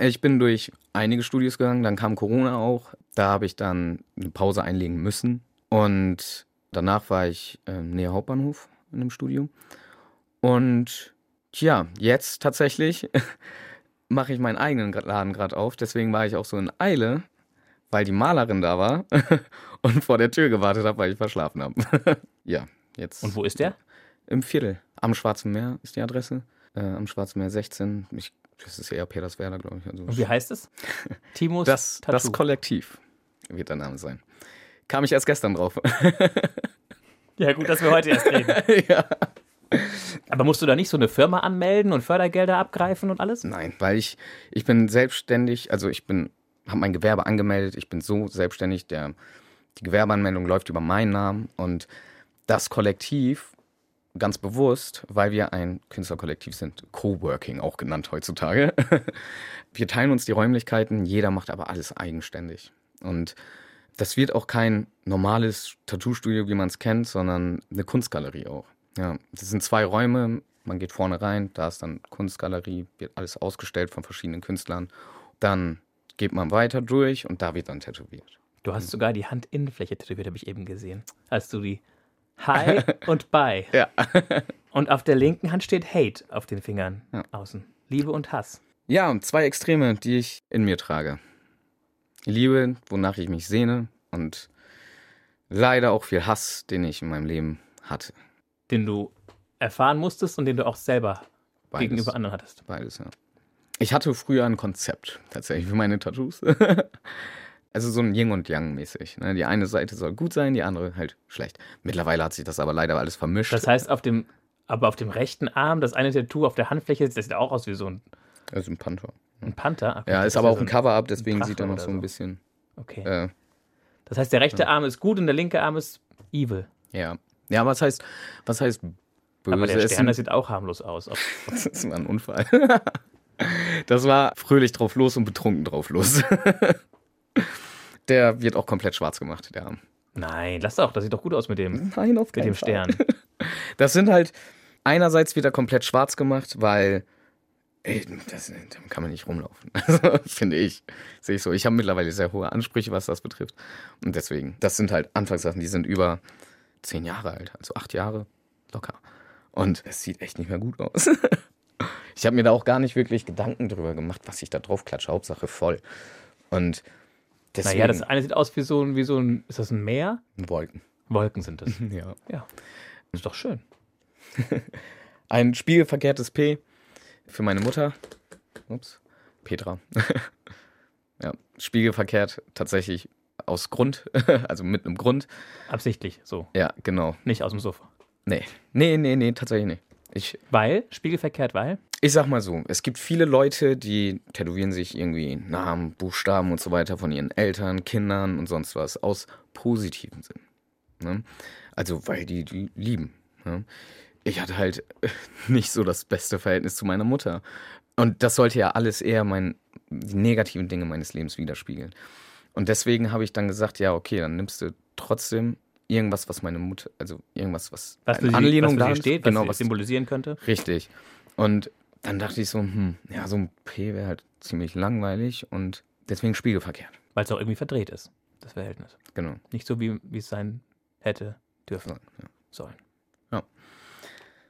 Ich bin durch einige Studios gegangen, dann kam Corona auch. Da habe ich dann eine Pause einlegen müssen. Und danach war ich äh, näher Hauptbahnhof in einem Studio. Und Tja, jetzt tatsächlich mache ich meinen eigenen Laden gerade auf. Deswegen war ich auch so in Eile, weil die Malerin da war und vor der Tür gewartet habe, weil ich verschlafen habe. ja, jetzt. Und wo ist der? Im Viertel. Am Schwarzen Meer ist die Adresse. Äh, am Schwarzen Meer 16. Ich, das ist eher Peterswerda, glaube ich. Also und wie heißt es? Timos das, Tattoo. Das Kollektiv wird der Name sein. Kam ich erst gestern drauf. ja, gut, dass wir heute erst reden. ja. Aber musst du da nicht so eine Firma anmelden und Fördergelder abgreifen und alles? Nein, weil ich, ich bin selbstständig, also ich bin, habe mein Gewerbe angemeldet, ich bin so selbstständig, der, die Gewerbeanmeldung läuft über meinen Namen und das Kollektiv, ganz bewusst, weil wir ein Künstlerkollektiv sind, Coworking auch genannt heutzutage. Wir teilen uns die Räumlichkeiten, jeder macht aber alles eigenständig. Und das wird auch kein normales Tattoo-Studio, wie man es kennt, sondern eine Kunstgalerie auch. Ja, das sind zwei Räume. Man geht vorne rein, da ist dann Kunstgalerie, wird alles ausgestellt von verschiedenen Künstlern. Dann geht man weiter durch und da wird dann tätowiert. Du hast sogar die Handinnenfläche tätowiert, habe ich eben gesehen. Als du die Hi und Bye. ja. und auf der linken Hand steht Hate auf den Fingern ja. außen. Liebe und Hass. Ja, zwei Extreme, die ich in mir trage. Liebe, wonach ich mich sehne und leider auch viel Hass, den ich in meinem Leben hatte den du erfahren musstest und den du auch selber Beides. gegenüber anderen hattest. Beides, ja. Ich hatte früher ein Konzept tatsächlich für meine Tattoos. also so ein Yin und Yang mäßig. Ne? Die eine Seite soll gut sein, die andere halt schlecht. Mittlerweile hat sich das aber leider alles vermischt. Das heißt, auf dem, aber auf dem rechten Arm, das eine Tattoo auf der Handfläche, das sieht auch aus wie so ein. Also ein Panther. Ein Panther? Okay, ja, ist aber auch ein Cover-Up, deswegen sieht er noch so ein bisschen. Okay. Äh, das heißt, der rechte ja. Arm ist gut und der linke Arm ist evil. Ja. Ja, was heißt, was heißt böse? Aber der Stern, sieht auch harmlos aus. das war ein Unfall. Das war fröhlich drauf los und betrunken drauf los. Der wird auch komplett schwarz gemacht, der Arm. Nein, lass doch, das sieht doch gut aus mit dem, Nein, auf mit dem Stern. Das sind halt, einerseits wird er komplett schwarz gemacht, weil ey, das, damit kann man nicht rumlaufen. Also, finde ich. Sehe ich so. Ich habe mittlerweile sehr hohe Ansprüche, was das betrifft. Und deswegen, das sind halt Anfangssachen, die sind über zehn Jahre alt, also acht Jahre locker. Und es sieht echt nicht mehr gut aus. ich habe mir da auch gar nicht wirklich Gedanken drüber gemacht, was ich da drauf klatsche. Hauptsache voll. Und deswegen. Naja, das eine sieht aus wie so ein, wie so ein, ist das ein Meer? Wolken. Wolken sind das. ja. Ja. Ist doch schön. ein spiegelverkehrtes P für meine Mutter. Ups. Petra. ja, spiegelverkehrt tatsächlich aus Grund, also mit einem Grund. Absichtlich, so. Ja, genau. Nicht aus dem Sofa. Nee, nee, nee, nee, tatsächlich nicht. Ich, weil? Spiegelverkehrt, weil? Ich sag mal so, es gibt viele Leute, die tätowieren sich irgendwie Namen, Buchstaben und so weiter von ihren Eltern, Kindern und sonst was aus positiven Sinn. Ne? Also, weil die die lieben. Ne? Ich hatte halt nicht so das beste Verhältnis zu meiner Mutter. Und das sollte ja alles eher mein, die negativen Dinge meines Lebens widerspiegeln. Und deswegen habe ich dann gesagt, ja, okay, dann nimmst du trotzdem irgendwas, was meine Mutter, also irgendwas, was, was eine Anlehnung da steht, genau, was symbolisieren könnte. Richtig. Und dann dachte ich so, hm, ja, so ein P wäre halt ziemlich langweilig und deswegen spiegelverkehrt. Weil es auch irgendwie verdreht ist, das Verhältnis. Genau. Nicht so, wie wie es sein hätte dürfen So, ja. sollen. Ja.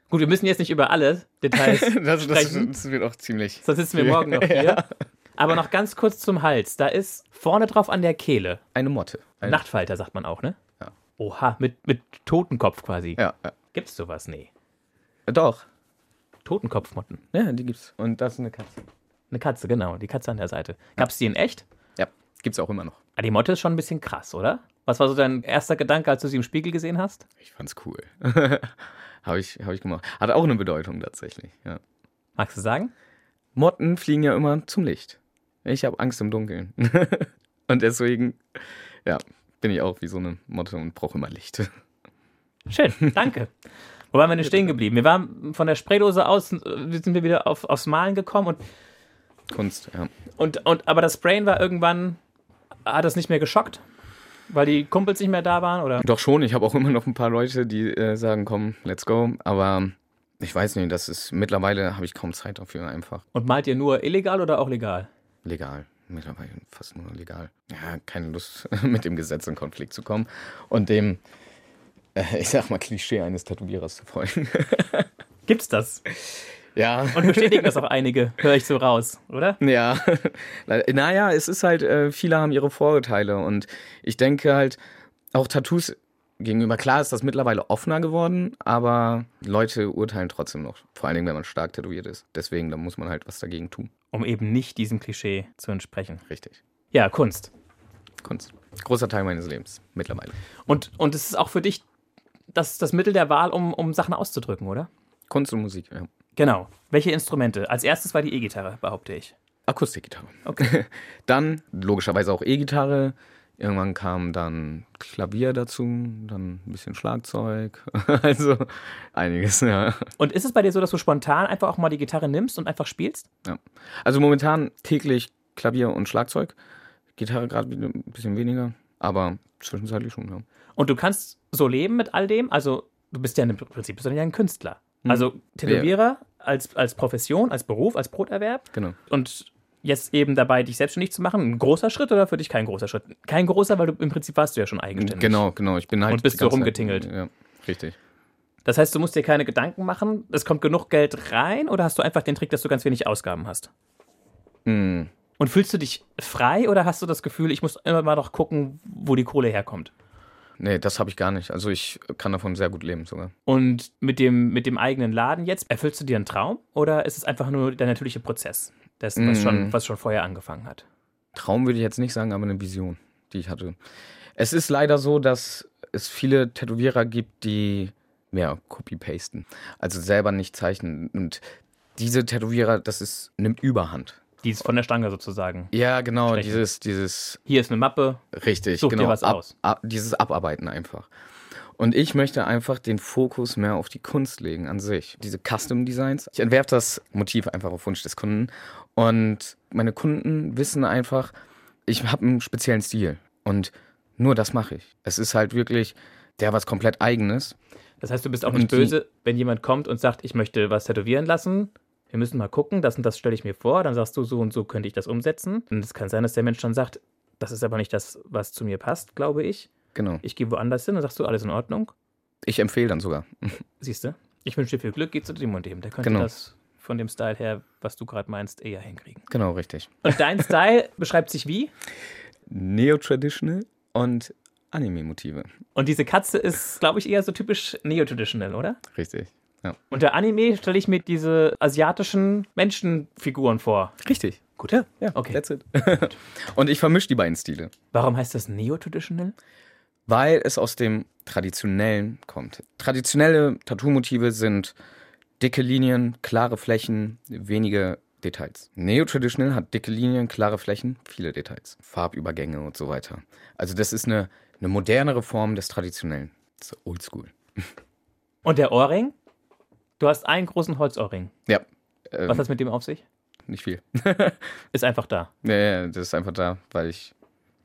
Gut, wir müssen jetzt nicht über alle Details das, das, sprechen, das wird auch ziemlich. sonst sitzen wir morgen noch hier. Ja. Aber noch ganz kurz zum Hals. Da ist vorne drauf an der Kehle, Eine Motte. Eine, Nachtfalter sagt man auch, ne? Ja. Oha, mit, mit Totenkopf quasi. Ja, ja. Gibt's sowas? Nee. Doch. Totenkopfmotten. Ja, die gibt's. Und das ist eine Katze. Eine Katze, genau. Die Katze an der Seite. Gab's die in echt? Ja, gibt's auch immer noch. Ah, die Motte ist schon ein bisschen krass, oder? Was war so dein erster Gedanke, als du sie im Spiegel gesehen hast? Ich fand's cool. Habe ich, hab ich gemacht. Hat auch eine Bedeutung tatsächlich. Ja. Magst du sagen? Motten fliegen ja immer zum Licht. Ich habe Angst im Dunkeln. und deswegen, ja, bin ich auch wie so eine Motte und brauche immer Licht. Schön, danke. Wo waren wir denn stehen geblieben? Wir waren von der Spraydose aus, äh, sind wir wieder auf, aufs Malen gekommen und, Kunst, ja. und, und aber das Sprayen war irgendwann, hat das nicht mehr geschockt? Weil die Kumpels nicht mehr da waren, oder? Doch schon, ich habe auch immer noch ein paar Leute, die äh, sagen, komm, let's go. Aber ich weiß nicht, das ist mittlerweile habe ich kaum Zeit dafür einfach. Und malt ihr nur illegal oder auch legal? Legal. Mittlerweile fast nur legal. Ja, keine Lust, mit dem Gesetz in Konflikt zu kommen und dem, äh, ich sag mal, Klischee eines Tätowierers zu folgen. Gibt's das? ja. Und bestätigen das auch einige, höre ich so raus, oder? Ja, naja, es ist halt, äh, viele haben ihre Vorurteile und ich denke halt, auch Tattoos gegenüber, klar ist das mittlerweile offener geworden, aber Leute urteilen trotzdem noch, vor allen Dingen, wenn man stark tätowiert ist. Deswegen, da muss man halt was dagegen tun. Um eben nicht diesem Klischee zu entsprechen. Richtig. Ja, Kunst. Kunst. Großer Teil meines Lebens, mittlerweile. Und, und es ist auch für dich das, das Mittel der Wahl, um, um Sachen auszudrücken, oder? Kunst und Musik, ja. Genau. Welche Instrumente? Als erstes war die E-Gitarre, behaupte ich. Akustikgitarre. Okay. Dann logischerweise auch E-Gitarre. Irgendwann kam dann Klavier dazu, dann ein bisschen Schlagzeug. Also einiges, ja. Und ist es bei dir so, dass du spontan einfach auch mal die Gitarre nimmst und einfach spielst? ja. Also momentan täglich Klavier und Schlagzeug. Gitarre gerade ein bisschen weniger, aber zwischenzeitlich schon, ja. Und du kannst so leben mit all dem? Also, du bist ja im Prinzip bist du ja ein Künstler. Also, Tätowierer als, als Profession, als Beruf, als Broterwerb. Genau. Und jetzt eben dabei, dich selbstständig zu machen, ein großer Schritt oder für dich kein großer Schritt? Kein großer, weil du im Prinzip warst du ja schon eigenständig. Genau, genau. Ich bin halt. Und bist so rumgetingelt. Zeit, ja, richtig. Das heißt, du musst dir keine Gedanken machen, es kommt genug Geld rein oder hast du einfach den Trick, dass du ganz wenig Ausgaben hast? Hm. Und fühlst du dich frei oder hast du das Gefühl, ich muss immer mal noch gucken, wo die Kohle herkommt? Nee, das habe ich gar nicht. Also ich kann davon sehr gut leben sogar. Und mit dem, mit dem eigenen Laden jetzt, erfüllst du dir einen Traum oder ist es einfach nur der natürliche Prozess dessen, was, schon, was schon vorher angefangen hat? Traum würde ich jetzt nicht sagen, aber eine Vision, die ich hatte. Es ist leider so, dass es viele Tätowierer gibt, die ja, copy-pasten. Also selber nicht zeichnen. Und diese Tätowierer, das ist eine Überhand. Die ist von der Stange sozusagen. Ja, genau, Stechen. dieses, dieses, Hier ist eine Mappe. richtig, Such dir genau, was ab, aus. Ab, dieses Abarbeiten einfach. Und ich möchte einfach den Fokus mehr auf die Kunst legen an sich. Diese Custom Designs. Ich entwerfe das Motiv einfach auf Wunsch des Kunden. Und meine Kunden wissen einfach, ich habe einen speziellen Stil. Und nur das mache ich. Es ist halt wirklich der was komplett eigenes. Das heißt, du bist auch Und nicht böse, wenn jemand kommt und sagt, ich möchte was tätowieren lassen. Wir müssen mal gucken, das und das stelle ich mir vor. Dann sagst du, so und so könnte ich das umsetzen. Und es kann sein, dass der Mensch dann sagt, das ist aber nicht das, was zu mir passt, glaube ich. Genau. Ich gehe woanders hin. Dann sagst du, alles in Ordnung. Ich empfehle dann sogar. Siehst du? Ich wünsche dir viel Glück, geh zu dem und dem. Der könnte Genau. das von dem Style her, was du gerade meinst, eher hinkriegen. Genau, richtig. Und dein Style beschreibt sich wie? Neo-Traditional und Anime-Motive. Und diese Katze ist, glaube ich, eher so typisch neo-traditional, oder? Richtig. Ja. Unter Anime stelle ich mir diese asiatischen Menschenfiguren vor. Richtig. Gut, ja? Ja, Okay. that's it. und ich vermische die beiden Stile. Warum heißt das neo-traditional? weil es aus dem Traditionellen kommt. Traditionelle Tattoo-Motive sind dicke Linien, klare Flächen, wenige Details. Neo-Traditional hat dicke Linien, klare Flächen, viele Details. Farbübergänge und so weiter. Also das ist eine, eine modernere Form des Traditionellen. Das ist oldschool. Und der Ohrring? Du hast einen großen Holzohrring. Ja, ähm, Was hat mit dem auf sich? nicht viel. Ist einfach da. Nee, das ist einfach da, weil ich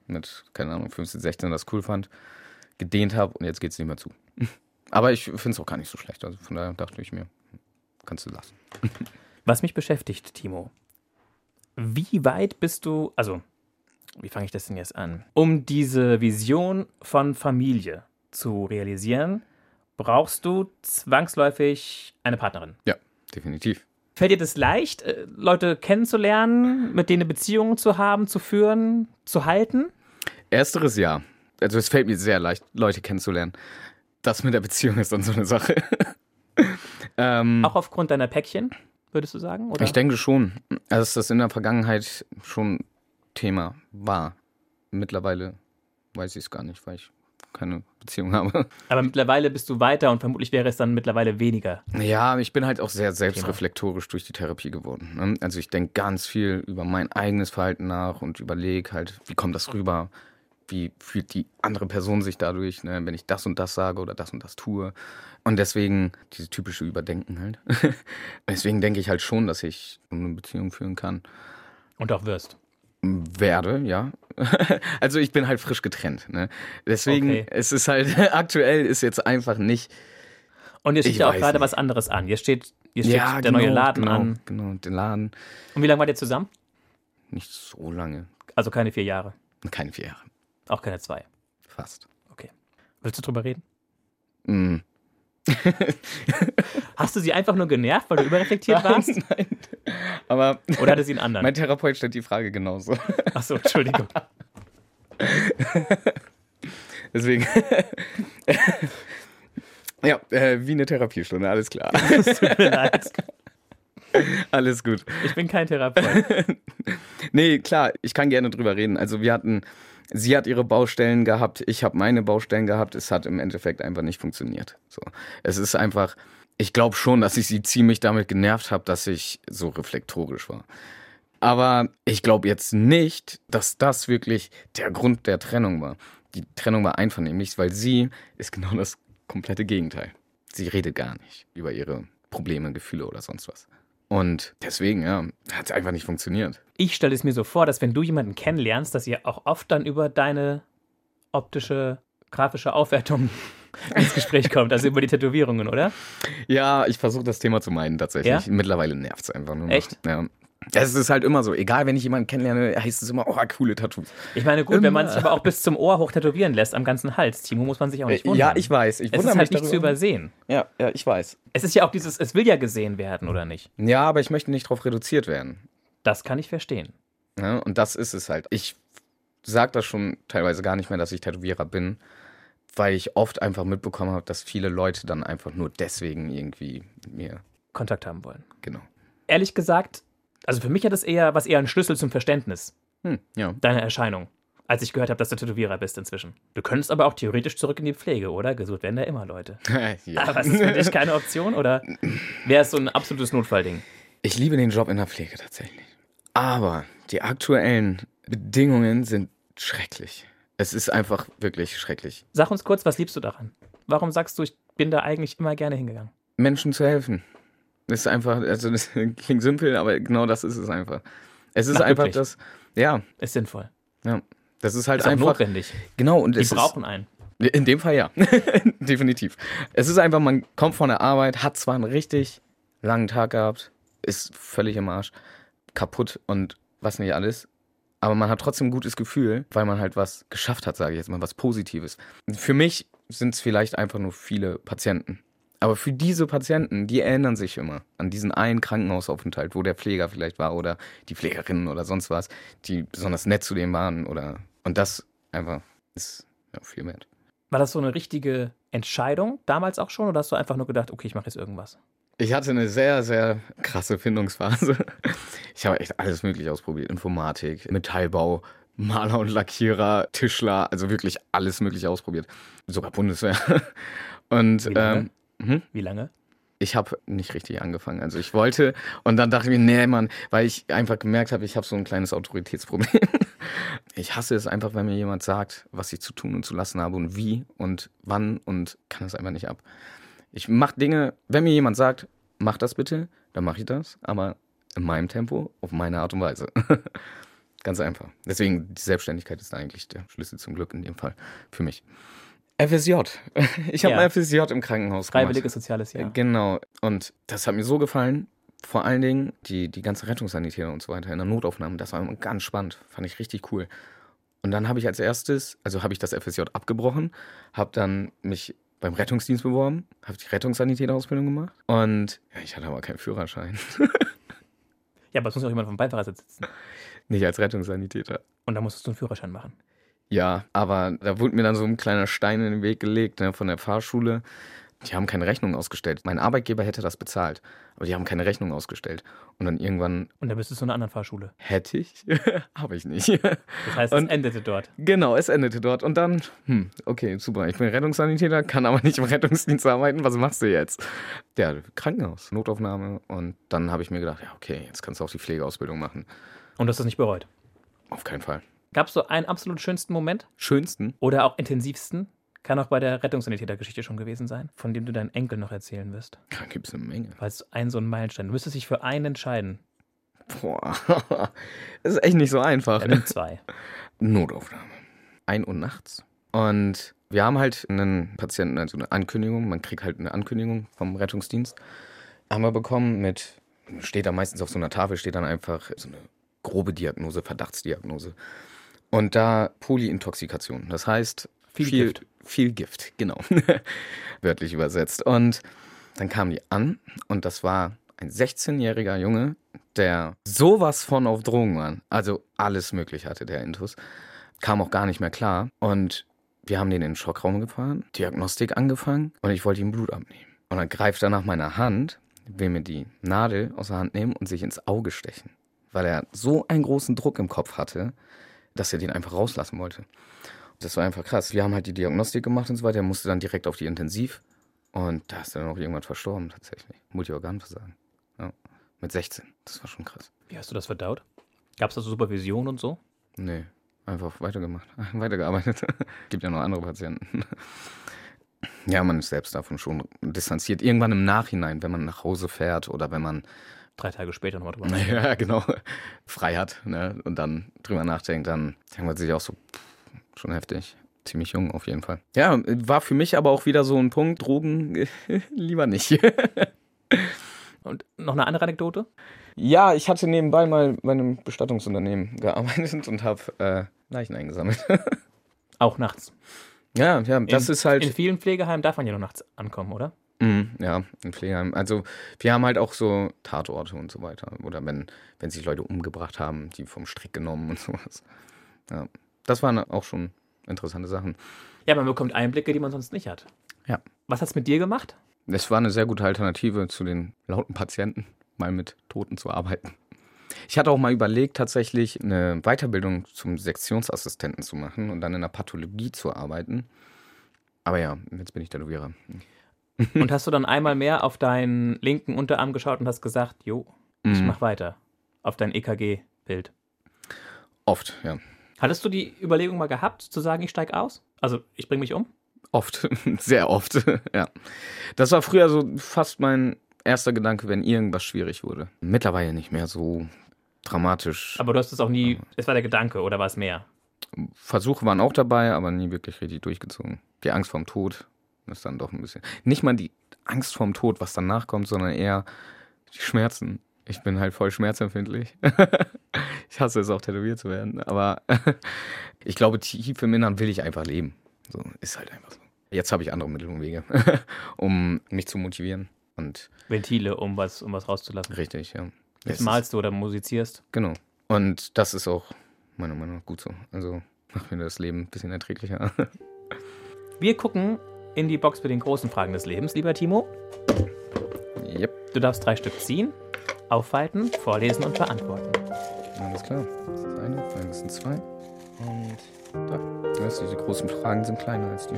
mit, keine Ahnung, 15, 16 das cool fand, gedehnt habe und jetzt geht es nicht mehr zu. Aber ich finde es auch gar nicht so schlecht. Also von daher dachte ich mir, kannst du lassen. Was mich beschäftigt, Timo, wie weit bist du, also, wie fange ich das denn jetzt an? Um diese Vision von Familie zu realisieren, brauchst du zwangsläufig eine Partnerin. Ja, definitiv. Fällt dir das leicht, äh, Leute kennenzulernen, mit denen eine Beziehung zu haben, zu führen, zu halten? Ersteres ja. Also es fällt mir sehr leicht, Leute kennenzulernen. Das mit der Beziehung ist dann so eine Sache. Ähm, Auch aufgrund deiner Päckchen, würdest du sagen? Oder? Ich denke schon, dass das in der Vergangenheit schon Thema war. Mittlerweile weiß ich es gar nicht, weil ich keine Beziehung habe. Aber mittlerweile bist du weiter und vermutlich wäre es dann mittlerweile weniger. Ja, ich bin halt auch sehr selbstreflektorisch durch die Therapie geworden. Ne? Also ich denke ganz viel über mein eigenes Verhalten nach und überlege halt, wie kommt das rüber? Wie fühlt die andere Person sich dadurch, ne? wenn ich das und das sage oder das und das tue? Und deswegen diese typische Überdenken halt. deswegen denke ich halt schon, dass ich eine Beziehung führen kann. Und auch wirst. Werde, ja. also ich bin halt frisch getrennt. Ne? Deswegen okay. es ist halt aktuell ist jetzt einfach nicht. Und hier steht ja auch gerade was anderes an. Hier steht, hier steht ja, der genau, neue Laden genau, an. Genau, den Laden. Und wie lange war ihr zusammen? Nicht so lange. Also keine vier Jahre. Keine vier Jahre. Auch keine zwei. Fast. Okay. Willst du drüber reden? Mm. Hast du sie einfach nur genervt, weil du überreflektiert nein, warst? Nein. Aber Oder hatte sie einen anderen? Mein Therapeut stellt die Frage genauso. Achso, Entschuldigung. Deswegen. ja, äh, wie eine Therapiestunde, alles klar. Es tut mir leid. Alles gut. Ich bin kein Therapeut. nee, klar, ich kann gerne drüber reden. Also wir hatten sie hat ihre Baustellen gehabt, ich habe meine Baustellen gehabt. Es hat im Endeffekt einfach nicht funktioniert. So, es ist einfach. Ich glaube schon, dass ich sie ziemlich damit genervt habe, dass ich so reflektorisch war. Aber ich glaube jetzt nicht, dass das wirklich der Grund der Trennung war. Die Trennung war einvernehmlich, weil sie ist genau das komplette Gegenteil. Sie redet gar nicht über ihre Probleme, Gefühle oder sonst was. Und deswegen, ja, hat es einfach nicht funktioniert. Ich stelle es mir so vor, dass wenn du jemanden kennenlernst, dass ihr auch oft dann über deine optische, grafische Aufwertung ins Gespräch kommt, also über die Tätowierungen, oder? Ja, ich versuche das Thema zu meinen tatsächlich. Ja? Mittlerweile nervt es einfach nur. Noch. Echt? Ja. Es ist halt immer so, egal, wenn ich jemanden kennenlerne, heißt es immer, oh, coole Tattoos. Ich meine, gut, immer. wenn man sich aber auch bis zum Ohr hoch tätowieren lässt, am ganzen Hals, Timo, muss man sich auch nicht äh, wundern. Ja, ich weiß. Ich es ist halt nicht zu übersehen. Ja, ja, ich weiß. Es ist ja auch dieses, es will ja gesehen werden, oder nicht? Ja, aber ich möchte nicht darauf reduziert werden. Das kann ich verstehen. Ja, und das ist es halt. Ich sage das schon teilweise gar nicht mehr, dass ich Tätowierer bin, weil ich oft einfach mitbekommen habe, dass viele Leute dann einfach nur deswegen irgendwie mit mir Kontakt haben wollen. Genau. Ehrlich gesagt, also für mich hat das eher was eher ein Schlüssel zum Verständnis hm, ja. deiner Erscheinung, als ich gehört habe, dass du Tätowierer bist inzwischen. Du könntest aber auch theoretisch zurück in die Pflege, oder? Gesucht werden da immer Leute. ja. Aber ist das für dich keine Option oder wäre es so ein absolutes Notfallding? Ich liebe den Job in der Pflege tatsächlich. Aber die aktuellen Bedingungen sind schrecklich. Es ist einfach wirklich schrecklich. Sag uns kurz, was liebst du daran? Warum sagst du, ich bin da eigentlich immer gerne hingegangen? Menschen zu helfen. Das ist einfach, also das klingt simpel, aber genau das ist es einfach. Es ist Ach, einfach wirklich? das, ja. Ist sinnvoll. Ja. Das ist halt ist einfach. notwendig. Genau. Und Die brauchen ist, einen. In dem Fall ja. Definitiv. Es ist einfach, man kommt von der Arbeit, hat zwar einen richtig langen Tag gehabt, ist völlig im Arsch, kaputt und was nicht alles. Aber man hat trotzdem ein gutes Gefühl, weil man halt was geschafft hat, sage ich jetzt mal, was Positives. Für mich sind es vielleicht einfach nur viele Patienten. Aber für diese Patienten, die erinnern sich immer an diesen einen Krankenhausaufenthalt, wo der Pfleger vielleicht war oder die Pflegerinnen oder sonst was, die besonders nett zu dem waren oder und das einfach ist ja, viel wert. War das so eine richtige Entscheidung damals auch schon oder hast du einfach nur gedacht, okay, ich mache jetzt irgendwas? Ich hatte eine sehr, sehr krasse Findungsphase. Ich habe echt alles Mögliche ausprobiert. Informatik, Metallbau, Maler und Lackierer, Tischler, also wirklich alles Mögliche ausprobiert. Sogar Bundeswehr. Und ähm, hm? Wie lange? Ich habe nicht richtig angefangen. Also ich wollte und dann dachte ich mir, nee, Mann, weil ich einfach gemerkt habe, ich habe so ein kleines Autoritätsproblem. Ich hasse es einfach, wenn mir jemand sagt, was ich zu tun und zu lassen habe und wie und wann und kann das einfach nicht ab. Ich mache Dinge, wenn mir jemand sagt, mach das bitte, dann mache ich das, aber in meinem Tempo, auf meine Art und Weise. Ganz einfach. Deswegen, die Selbstständigkeit ist eigentlich der Schlüssel zum Glück in dem Fall für mich. FSJ. Ich habe ja. FSJ im Krankenhaus Freiwilliges gemacht. soziales Jahr. Genau. Und das hat mir so gefallen, vor allen Dingen die, die ganze Rettungssanitäter und so weiter in der Notaufnahme, das war immer ganz spannend, fand ich richtig cool. Und dann habe ich als erstes, also habe ich das FSJ abgebrochen, habe dann mich beim Rettungsdienst beworben, habe die Rettungssanitäterausbildung gemacht und ja, ich hatte aber keinen Führerschein. Ja, aber es muss auch jemand vom Beifahrersitz sitzen. Nicht als Rettungssanitäter. Und da musstest du einen Führerschein machen. Ja, aber da wurde mir dann so ein kleiner Stein in den Weg gelegt ne, von der Fahrschule. Die haben keine Rechnung ausgestellt. Mein Arbeitgeber hätte das bezahlt, aber die haben keine Rechnung ausgestellt. Und dann irgendwann Und dann bist du zu einer anderen Fahrschule. hätte ich, habe ich nicht. Das heißt, Und- es endete dort. Genau, es endete dort. Und dann, hm, okay, super. Ich bin Rettungssanitäter, kann aber nicht im Rettungsdienst arbeiten. Was machst du jetzt? Ja, Krankenhaus, Notaufnahme. Und dann habe ich mir gedacht, ja, okay, jetzt kannst du auch die Pflegeausbildung machen. Und du hast das nicht bereut. Auf keinen Fall. Gab es so einen absolut schönsten Moment Schönsten? oder auch intensivsten? Kann auch bei der Rettungssanitätergeschichte schon gewesen sein, von dem du deinen Enkel noch erzählen wirst. Da gibt es eine Menge. Weil es ein so ein Meilenstein. Du müsstest dich für einen entscheiden. Boah, das ist echt nicht so einfach. Nimmt zwei. Notaufnahme. Ein Uhr nachts. Und wir haben halt einen Patienten, also eine Ankündigung, man kriegt halt eine Ankündigung vom Rettungsdienst. Haben wir bekommen mit, steht da meistens auf so einer Tafel, steht dann einfach so eine grobe Diagnose, Verdachtsdiagnose. Und da Polyintoxikation. Das heißt, Viel viel, Gift. Viel Gift, genau. Wörtlich übersetzt. Und dann kam die an und das war ein 16-jähriger Junge, der sowas von auf Drogen war. Also alles möglich hatte der Intus. Kam auch gar nicht mehr klar. Und wir haben den in den Schockraum gefahren, Diagnostik angefangen und ich wollte ihm Blut abnehmen. Und dann greift er nach meiner Hand, will mir die Nadel aus der Hand nehmen und sich ins Auge stechen. Weil er so einen großen Druck im Kopf hatte, dass er den einfach rauslassen wollte. Das war einfach krass. Wir haben halt die Diagnostik gemacht und so weiter. Er musste dann direkt auf die Intensiv. Und da ist dann auch irgendwann verstorben, tatsächlich. Multiorganversagen. Ja. Mit 16. Das war schon krass. Wie hast du das verdaut? Gab es da so Supervision und so? Nee, einfach weitergemacht. Weitergearbeitet. Gibt ja noch andere Patienten. Ja, man ist selbst davon schon distanziert. Irgendwann im Nachhinein, wenn man nach Hause fährt oder wenn man, Drei Tage später nochmal drüber. nachdenken. ja, genau, frei hat ne, und dann drüber nachdenkt, dann denkt man sich auch so, pff, schon heftig. Ziemlich jung auf jeden Fall. Ja, war für mich aber auch wieder so ein Punkt, Drogen lieber nicht. Und noch eine andere Anekdote? Ja, ich hatte nebenbei mal bei einem Bestattungsunternehmen gearbeitet und habe äh, Leichen eingesammelt. Auch nachts. ja, ja, das in, ist halt. In vielen Pflegeheimen darf man ja noch nachts ankommen, oder? Mhm, ja, in Pflegeheim. Also wir haben halt auch so Tatorte und so weiter. Oder wenn, wenn sich Leute umgebracht haben, die vom Strick genommen und sowas. Ja, das waren auch schon interessante Sachen. Ja, man bekommt Einblicke, die man sonst nicht hat. Ja. Was hat's mit dir gemacht? Es war eine sehr gute Alternative zu den lauten Patienten, mal mit Toten zu arbeiten. Ich hatte auch mal überlegt, tatsächlich eine Weiterbildung zum Sektionsassistenten zu machen und dann in der Pathologie zu arbeiten. Aber ja, jetzt bin ich Tätowierer. Und hast du dann einmal mehr auf deinen linken Unterarm geschaut und hast gesagt, jo, ich Mhm. mach weiter. Auf dein EKG-Bild. Oft, ja. Hattest du die Überlegung mal gehabt, zu sagen, ich steig aus? Also, ich bring mich um? Oft, sehr oft, ja. Das war früher so fast mein erster Gedanke, wenn irgendwas schwierig wurde. Mittlerweile nicht mehr so dramatisch. Aber du hast es auch nie, es war der Gedanke oder war es mehr? Versuche waren auch dabei, aber nie wirklich richtig durchgezogen. Die Angst vorm Tod ist dann doch ein bisschen. Nicht mal die Angst vorm Tod, was danach kommt, sondern eher die Schmerzen. Ich bin halt voll schmerzempfindlich. ich hasse es auch, tätowiert zu werden. Aber ich glaube, tief im Innern will ich einfach leben. So, ist halt einfach so. Jetzt habe ich andere Mittel und Wege, um mich zu motivieren. Und Ventile, um was, um was rauszulassen. richtig, ja. Jetzt malst du oder musizierst. Genau. Und das ist auch meiner Meinung nach gut so. Also macht mir das Leben ein bisschen erträglicher. Wir gucken in die Box für den großen Fragen des Lebens, lieber Timo. yep, Du darfst drei Stück ziehen, aufhalten, vorlesen und beantworten. alles klar. Das ist eine, das sind zwei. Und. Du weißt, diese großen Fragen sind kleiner als die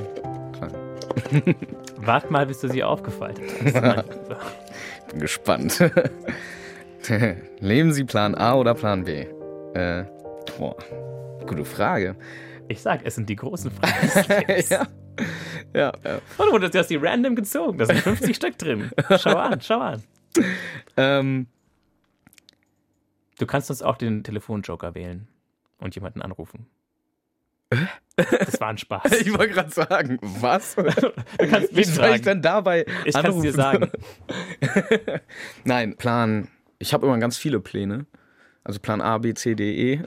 kleinen. Wart mal, bis du sie aufgefaltet hast. Bin gespannt. Leben Sie Plan A oder Plan B? Äh, boah, gute Frage. Ich sag, es sind die großen Fragen des Lebens. Ja. Ja. Oh, du hast die random gezogen. Da sind 50 Stück drin. Schau an, schau an. Ähm, Du kannst uns auch den Telefonjoker wählen und jemanden anrufen. Das war ein Spaß. Ich wollte gerade sagen, was? Du kannst Wie mich soll ich denn dabei Ich kann es dir sagen. Nein, Plan. Ich habe immer ganz viele Pläne. Also Plan A, B, C, D, E.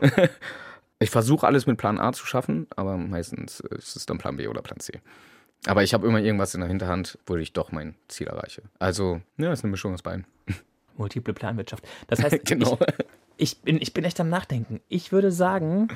Ich versuche alles mit Plan A zu schaffen, aber meistens ist es dann Plan B oder Plan C. Aber ich habe immer irgendwas in der Hinterhand, wo ich doch mein Ziel erreiche. Also, ja, ist eine Mischung aus beiden. Multiple Planwirtschaft. Das heißt, Genau. ich, ich, bin, ich bin echt am Nachdenken. Ich würde sagen,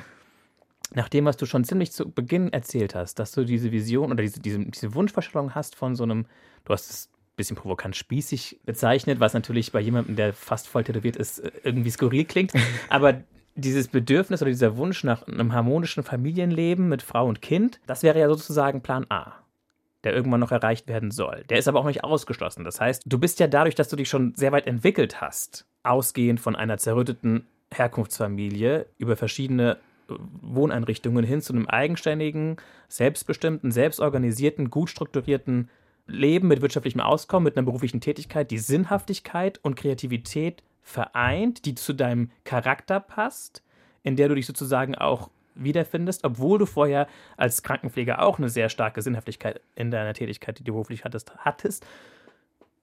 nach dem, was du schon ziemlich zu Beginn erzählt hast, dass du diese Vision oder diese, diese, diese Wunschvorstellung hast von so einem, du hast es ein bisschen provokant spießig bezeichnet, was natürlich bei jemandem, der fast voll tätowiert ist, irgendwie skurril klingt. Aber dieses Bedürfnis oder dieser Wunsch nach einem harmonischen Familienleben mit Frau und Kind, das wäre ja sozusagen Plan A der irgendwann noch erreicht werden soll. Der ist aber auch nicht ausgeschlossen. Das heißt, du bist ja dadurch, dass du dich schon sehr weit entwickelt hast, ausgehend von einer zerrütteten Herkunftsfamilie über verschiedene äh, Wohneinrichtungen hin zu einem eigenständigen, selbstbestimmten, selbstorganisierten, gut strukturierten Leben mit wirtschaftlichem Auskommen, mit einer beruflichen Tätigkeit, die Sinnhaftigkeit und Kreativität vereint, die zu deinem Charakter passt, in der du dich sozusagen auch wiederfindest, obwohl du vorher als Krankenpfleger auch eine sehr starke Sinnhaftigkeit in deiner Tätigkeit, die du beruflich hattest, hattest,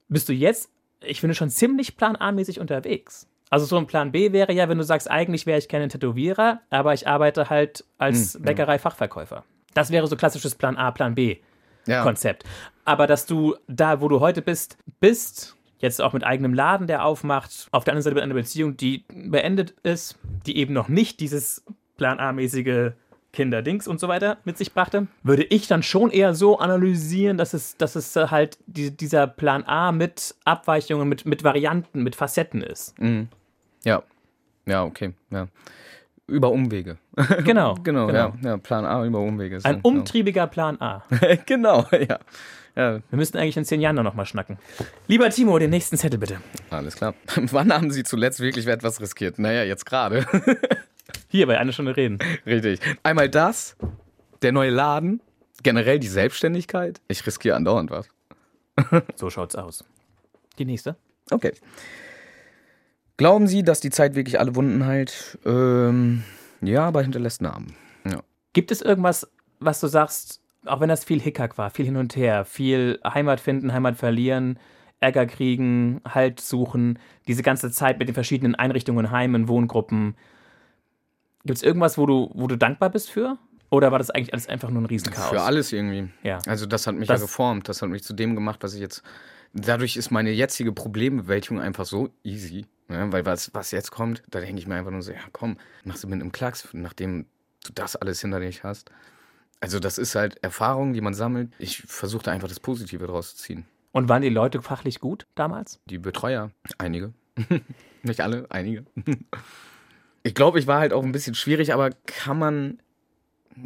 bist du jetzt, ich finde, schon ziemlich Plan A-mäßig unterwegs. Also so ein Plan B wäre ja, wenn du sagst, eigentlich wäre ich kein Tätowierer, aber ich arbeite halt als Hm, Bäckerei-Fachverkäufer. Das wäre so klassisches Plan A, Plan B Ja. Konzept. Aber dass du da, wo du heute bist, bist, jetzt auch mit eigenem Laden, der aufmacht, auf der anderen Seite mit einer Beziehung, die beendet ist, die eben noch nicht dieses Plan A-mäßige Kinderdings und so weiter mit sich brachte, würde ich dann schon eher so analysieren, dass es, dass es halt die, dieser Plan A mit Abweichungen, mit, mit Varianten, mit Facetten ist. Mhm. Ja. Ja, okay. Ja. Über Umwege. Genau. Genau, Ja, ja. Plan A über Umwege. ist Ein dann- umtriebiger Plan A. genau, ja. Ja, Wir müssten eigentlich in zehn Jahren noch mal schnacken. Lieber Timo, den nächsten Zettel bitte. alles klar. Wann haben Sie zuletzt wirklich etwas riskiert? Naja, jetzt gerade. Hier bei einer Stunde reden. Richtig. Einmal das, der neue Laden, generell die Selbstständigkeit. Ich riskiere andauernd was. So schaut's aus. Die nächste. Okay. Glauben Sie, dass die Zeit wirklich alle Wunden heilt? Ähm, ja, aber hinterlässt Narben. Ja. Gibt es irgendwas, was du sagst, auch wenn das viel Hickhack war, viel hin und her, viel Heimat finden, Heimat verlieren, Ärger kriegen, Halt suchen, diese ganze Zeit mit den verschiedenen Einrichtungen, Heimen, Wohngruppen. Gibt es irgendwas, wo du, wo du dankbar bist für? Oder war das eigentlich alles einfach nur ein Riesenchaos? Für alles irgendwie. Ja. Also das hat mich Das- ja geformt. Das hat mich zu dem gemacht, was ich jetzt. Dadurch ist meine jetzige Problembewältigung einfach so easy. Ne? Weil was, was jetzt kommt, da denke ich mir einfach nur so, ja komm, machst du mit einem Klacks, nachdem du das alles hinter dich hast. Also das ist halt Erfahrung, die man sammelt. Ich versuche da einfach das Positive draus zu ziehen. Und waren die Leute fachlich gut damals? Die Betreuer, einige. Nicht alle, einige. ich glaube, ich war halt auch ein bisschen schwierig, aber kann man,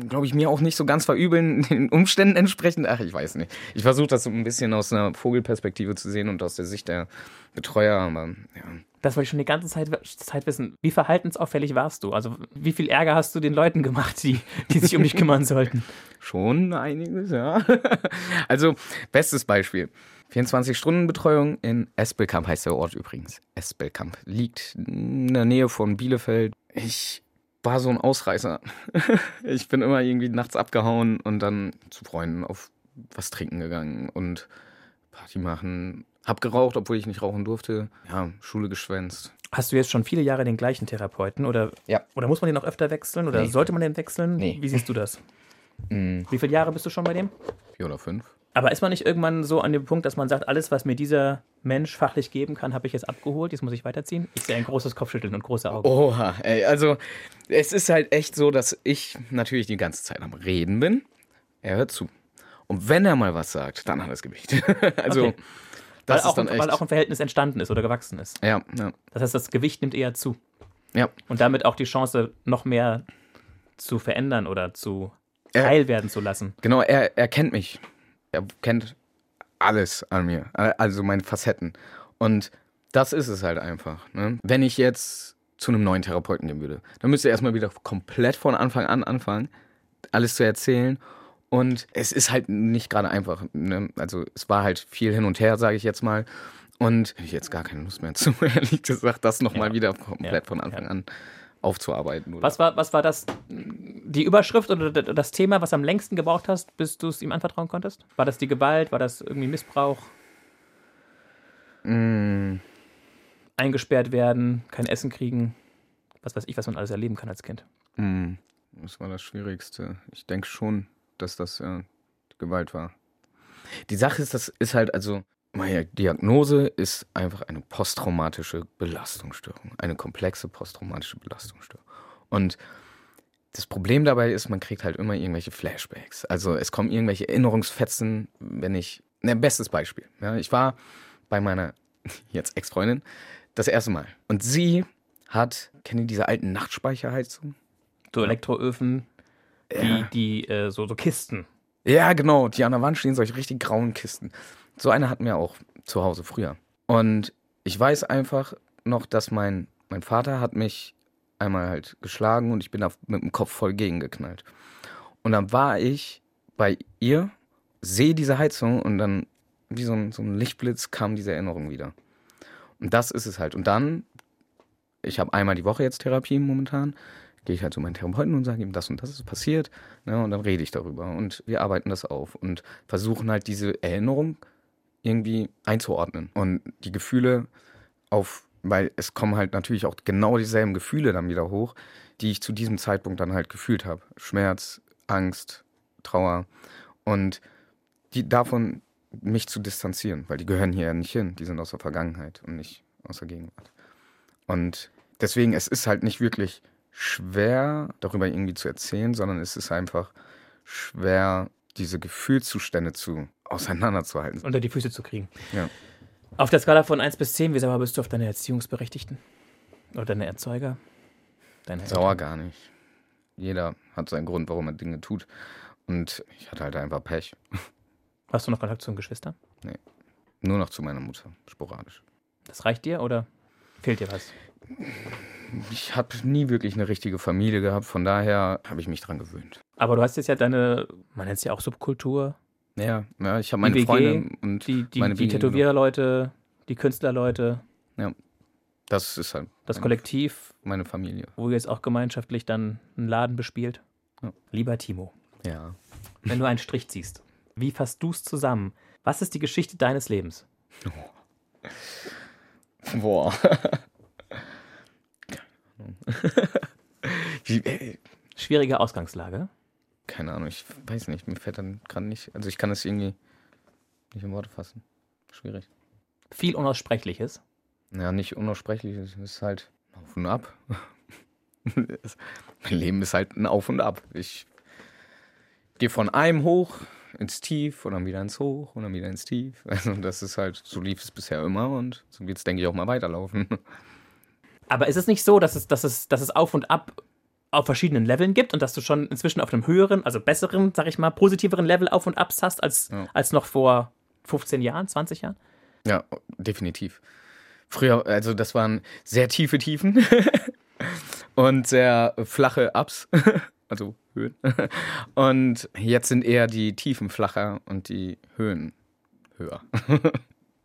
glaube ich, mir auch nicht so ganz verübeln, den Umständen entsprechend. Ach, ich weiß nicht. Ich versuche das so ein bisschen aus einer Vogelperspektive zu sehen und aus der Sicht der Betreuer, aber ja. Das wollte ich schon die ganze Zeit, Zeit wissen. Wie verhaltensauffällig warst du? Also, wie viel Ärger hast du den Leuten gemacht, die, die sich um dich kümmern sollten? Schon einiges, ja. Also, bestes Beispiel. 24-Stunden-Betreuung in Espelkamp heißt der Ort übrigens. Espelkamp liegt in der Nähe von Bielefeld. Ich war so ein Ausreißer. Ich bin immer irgendwie nachts abgehauen und dann zu Freunden auf was trinken gegangen und Party machen. Hab geraucht, obwohl ich nicht rauchen durfte. Ja, Schule geschwänzt. Hast du jetzt schon viele Jahre den gleichen Therapeuten oder, Ja. oder muss man den auch öfter wechseln oder Nee. sollte man den wechseln? Nee. Wie siehst du das? Mhm. Wie viele Jahre bist du schon bei dem? Vier oder fünf. Aber ist man nicht irgendwann so an dem Punkt, dass man sagt, alles, was mir dieser Mensch fachlich geben kann, habe ich jetzt abgeholt, jetzt muss ich weiterziehen? Ich sehe ein großes Kopfschütteln und große Augen. Oha, ey, also es ist halt echt so, dass ich natürlich die ganze Zeit am Reden bin. Er hört zu. Und wenn er mal was sagt, dann hat er das Gewicht. also, Okay. das weil, auch, ist dann ein- echt. weil auch ein Verhältnis entstanden ist oder gewachsen ist. ja, ja, Das heißt, das Gewicht nimmt eher zu. ja. Und damit auch die Chance, noch mehr zu verändern oder zu heil werden zu lassen. Genau, er, er kennt mich. Er kennt alles an mir. Also meine Facetten. Und das ist es halt einfach. Ne? Wenn ich jetzt zu einem neuen Therapeuten gehen würde, dann müsste er erstmal wieder komplett von Anfang an anfangen, alles zu erzählen. Und es ist halt nicht gerade einfach. Ne? Also es war halt viel hin und her, sage ich jetzt mal. Und ich jetzt gar keine Lust mehr zu, ehrlich gesagt, das nochmal Ja. wieder komplett Ja. von Anfang Ja. an aufzuarbeiten. Oder? Was war, was war das, die Überschrift oder das Thema, was am längsten gebraucht hast, bis du es ihm anvertrauen konntest? War das die Gewalt? War das irgendwie Missbrauch? Mm, Eingesperrt werden, kein Essen kriegen? Was weiß ich, was man alles erleben kann als Kind. mm, das war das Schwierigste. Ich denke schon, dass das ja Gewalt war. Die Sache ist, das ist halt, also, meine Diagnose ist einfach eine posttraumatische Belastungsstörung. Eine komplexe posttraumatische Belastungsstörung. Und das Problem dabei ist, man kriegt halt immer irgendwelche Flashbacks. Also es kommen irgendwelche Erinnerungsfetzen, wenn ich. Ne, bestes Beispiel. Ja, ich war bei meiner jetzt Ex-Freundin das erste Mal. Und sie hat, kennt ihr diese alten Nachtspeicherheizungen? So Elektroöfen, die, Ja. die äh, so, so Kisten. Ja, genau. Die an der Wand stehen solche richtig grauen Kisten. So eine hatten wir auch zu Hause früher. Und ich weiß einfach noch, dass mein, mein Vater hat mich einmal halt geschlagen und ich bin da mit dem Kopf voll gegengeknallt. Und dann war ich bei ihr, sehe diese Heizung und dann wie so ein, so ein Lichtblitz kam diese Erinnerung wieder. Und das ist es halt. Und dann, ich habe einmal die Woche jetzt Therapie momentan, gehe ich halt zu meinen Therapeuten und sage ihm, das und das ist passiert. Ne, und dann rede ich darüber und wir arbeiten das auf und versuchen halt diese Erinnerung irgendwie einzuordnen und die Gefühle auf, weil es kommen halt natürlich auch genau dieselben Gefühle dann wieder hoch, die ich zu diesem Zeitpunkt dann halt gefühlt habe. Schmerz, Angst, Trauer und die davon mich zu distanzieren, weil die gehören hier ja nicht hin, die sind aus der Vergangenheit und nicht aus der Gegenwart. Und deswegen, es ist halt nicht wirklich schwer, darüber irgendwie zu erzählen, sondern es ist einfach schwer, diese Gefühlszustände zu auseinanderzuhalten. unter die Füße zu kriegen. Ja. Auf der Skala von 1 bis 10, wie sauer bist du auf deine Erziehungsberechtigten? Oder deine Erzeuger? Deine Sauer gar nicht. Jeder hat seinen Grund, warum er Dinge tut. Und ich hatte halt einfach Pech. Hast du noch Kontakt zu den Geschwistern? Nur noch zu meiner Mutter, sporadisch. Das reicht dir oder fehlt dir was? Ich habe nie wirklich eine richtige Familie gehabt, von daher habe ich mich dran gewöhnt. Aber du hast jetzt ja deine, man nennt es ja auch Subkultur, Ja, ja ich habe meine WG, Freunde und die, die, meine die wenigen- Tätowiererleute, die Künstlerleute, Das ist halt das Kollektiv, meine Familie. wo ihr jetzt auch gemeinschaftlich dann einen Laden bespielt. Ja. Lieber Timo, Ja. wenn du einen Strich ziehst, wie fasst du es zusammen? Was ist die Geschichte deines Lebens? Boah. Wie, äh, Schwierige Ausgangslage. Keine Ahnung, ich weiß nicht, mir fällt dann gerade nicht. Also ich kann das irgendwie nicht in Worte fassen. Schwierig. Viel Unaussprechliches. Ja, nicht unaussprechlich, es ist halt auf und ab. Mein Leben ist halt ein Auf und Ab. Ich gehe von einem hoch ins Tief und dann wieder ins Hoch und dann wieder ins Tief. Also das ist halt, so lief es bisher immer und so wird es, denke ich, auch mal weiterlaufen. Aber ist es nicht so, dass es, dass es, dass es auf und ab auf verschiedenen Leveln gibt und dass du schon inzwischen auf einem höheren, also besseren, sag ich mal, positiveren Level auf und abs hast als, Ja. als noch vor 15 Jahren, 20 Jahren? Ja, definitiv. Früher, also das waren sehr tiefe Tiefen und sehr flache Ups, also Höhen. Und jetzt sind eher die Tiefen flacher und die Höhen höher.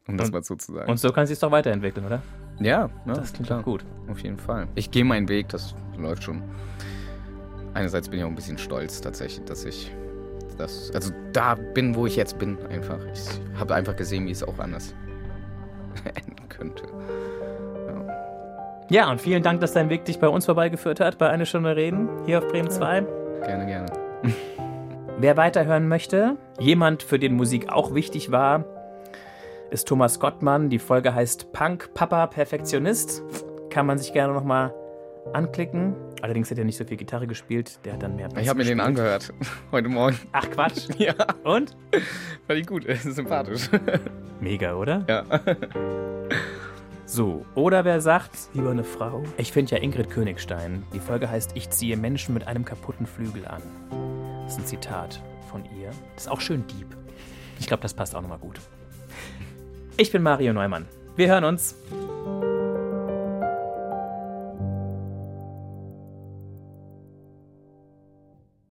Um das Und- mal so zu sagen. Und so kann es sich doch weiterentwickeln, oder? Ja, ja, Das klingt klar, gut. Auf jeden Fall. Ich gehe meinen Weg, das läuft schon. Einerseits bin ich auch ein bisschen stolz tatsächlich, dass ich das, also da bin, wo ich jetzt bin, einfach. Ich habe einfach gesehen, wie es auch anders enden könnte. Ja, und vielen Dank, dass dein Weg dich bei uns vorbeigeführt hat, bei Eine Stunde Reden, hier auf Bremen 2. Gerne, gerne. Wer weiterhören möchte, jemand, für den Musik auch wichtig war, ist Thomas Gottmann. Die Folge heißt Punk Papa Perfektionist. Kann man sich gerne nochmal anklicken. Allerdings hat er nicht so viel Gitarre gespielt, der hat dann mehr Bass Ich habe mir den angehört heute Morgen. Ach Quatsch. Ja, Und? fand ich gut, ist sympathisch. Mega, oder? Ja. So, oder wer sagt, lieber eine Frau? Ich finde ja Ingrid Königstein. Die Folge heißt Ich ziehe Menschen mit einem kaputten Flügel an. Das ist ein Zitat von ihr. Das ist auch schön deep. Ich glaube, das passt auch nochmal gut. Ich bin Mario Neumann. Wir hören uns.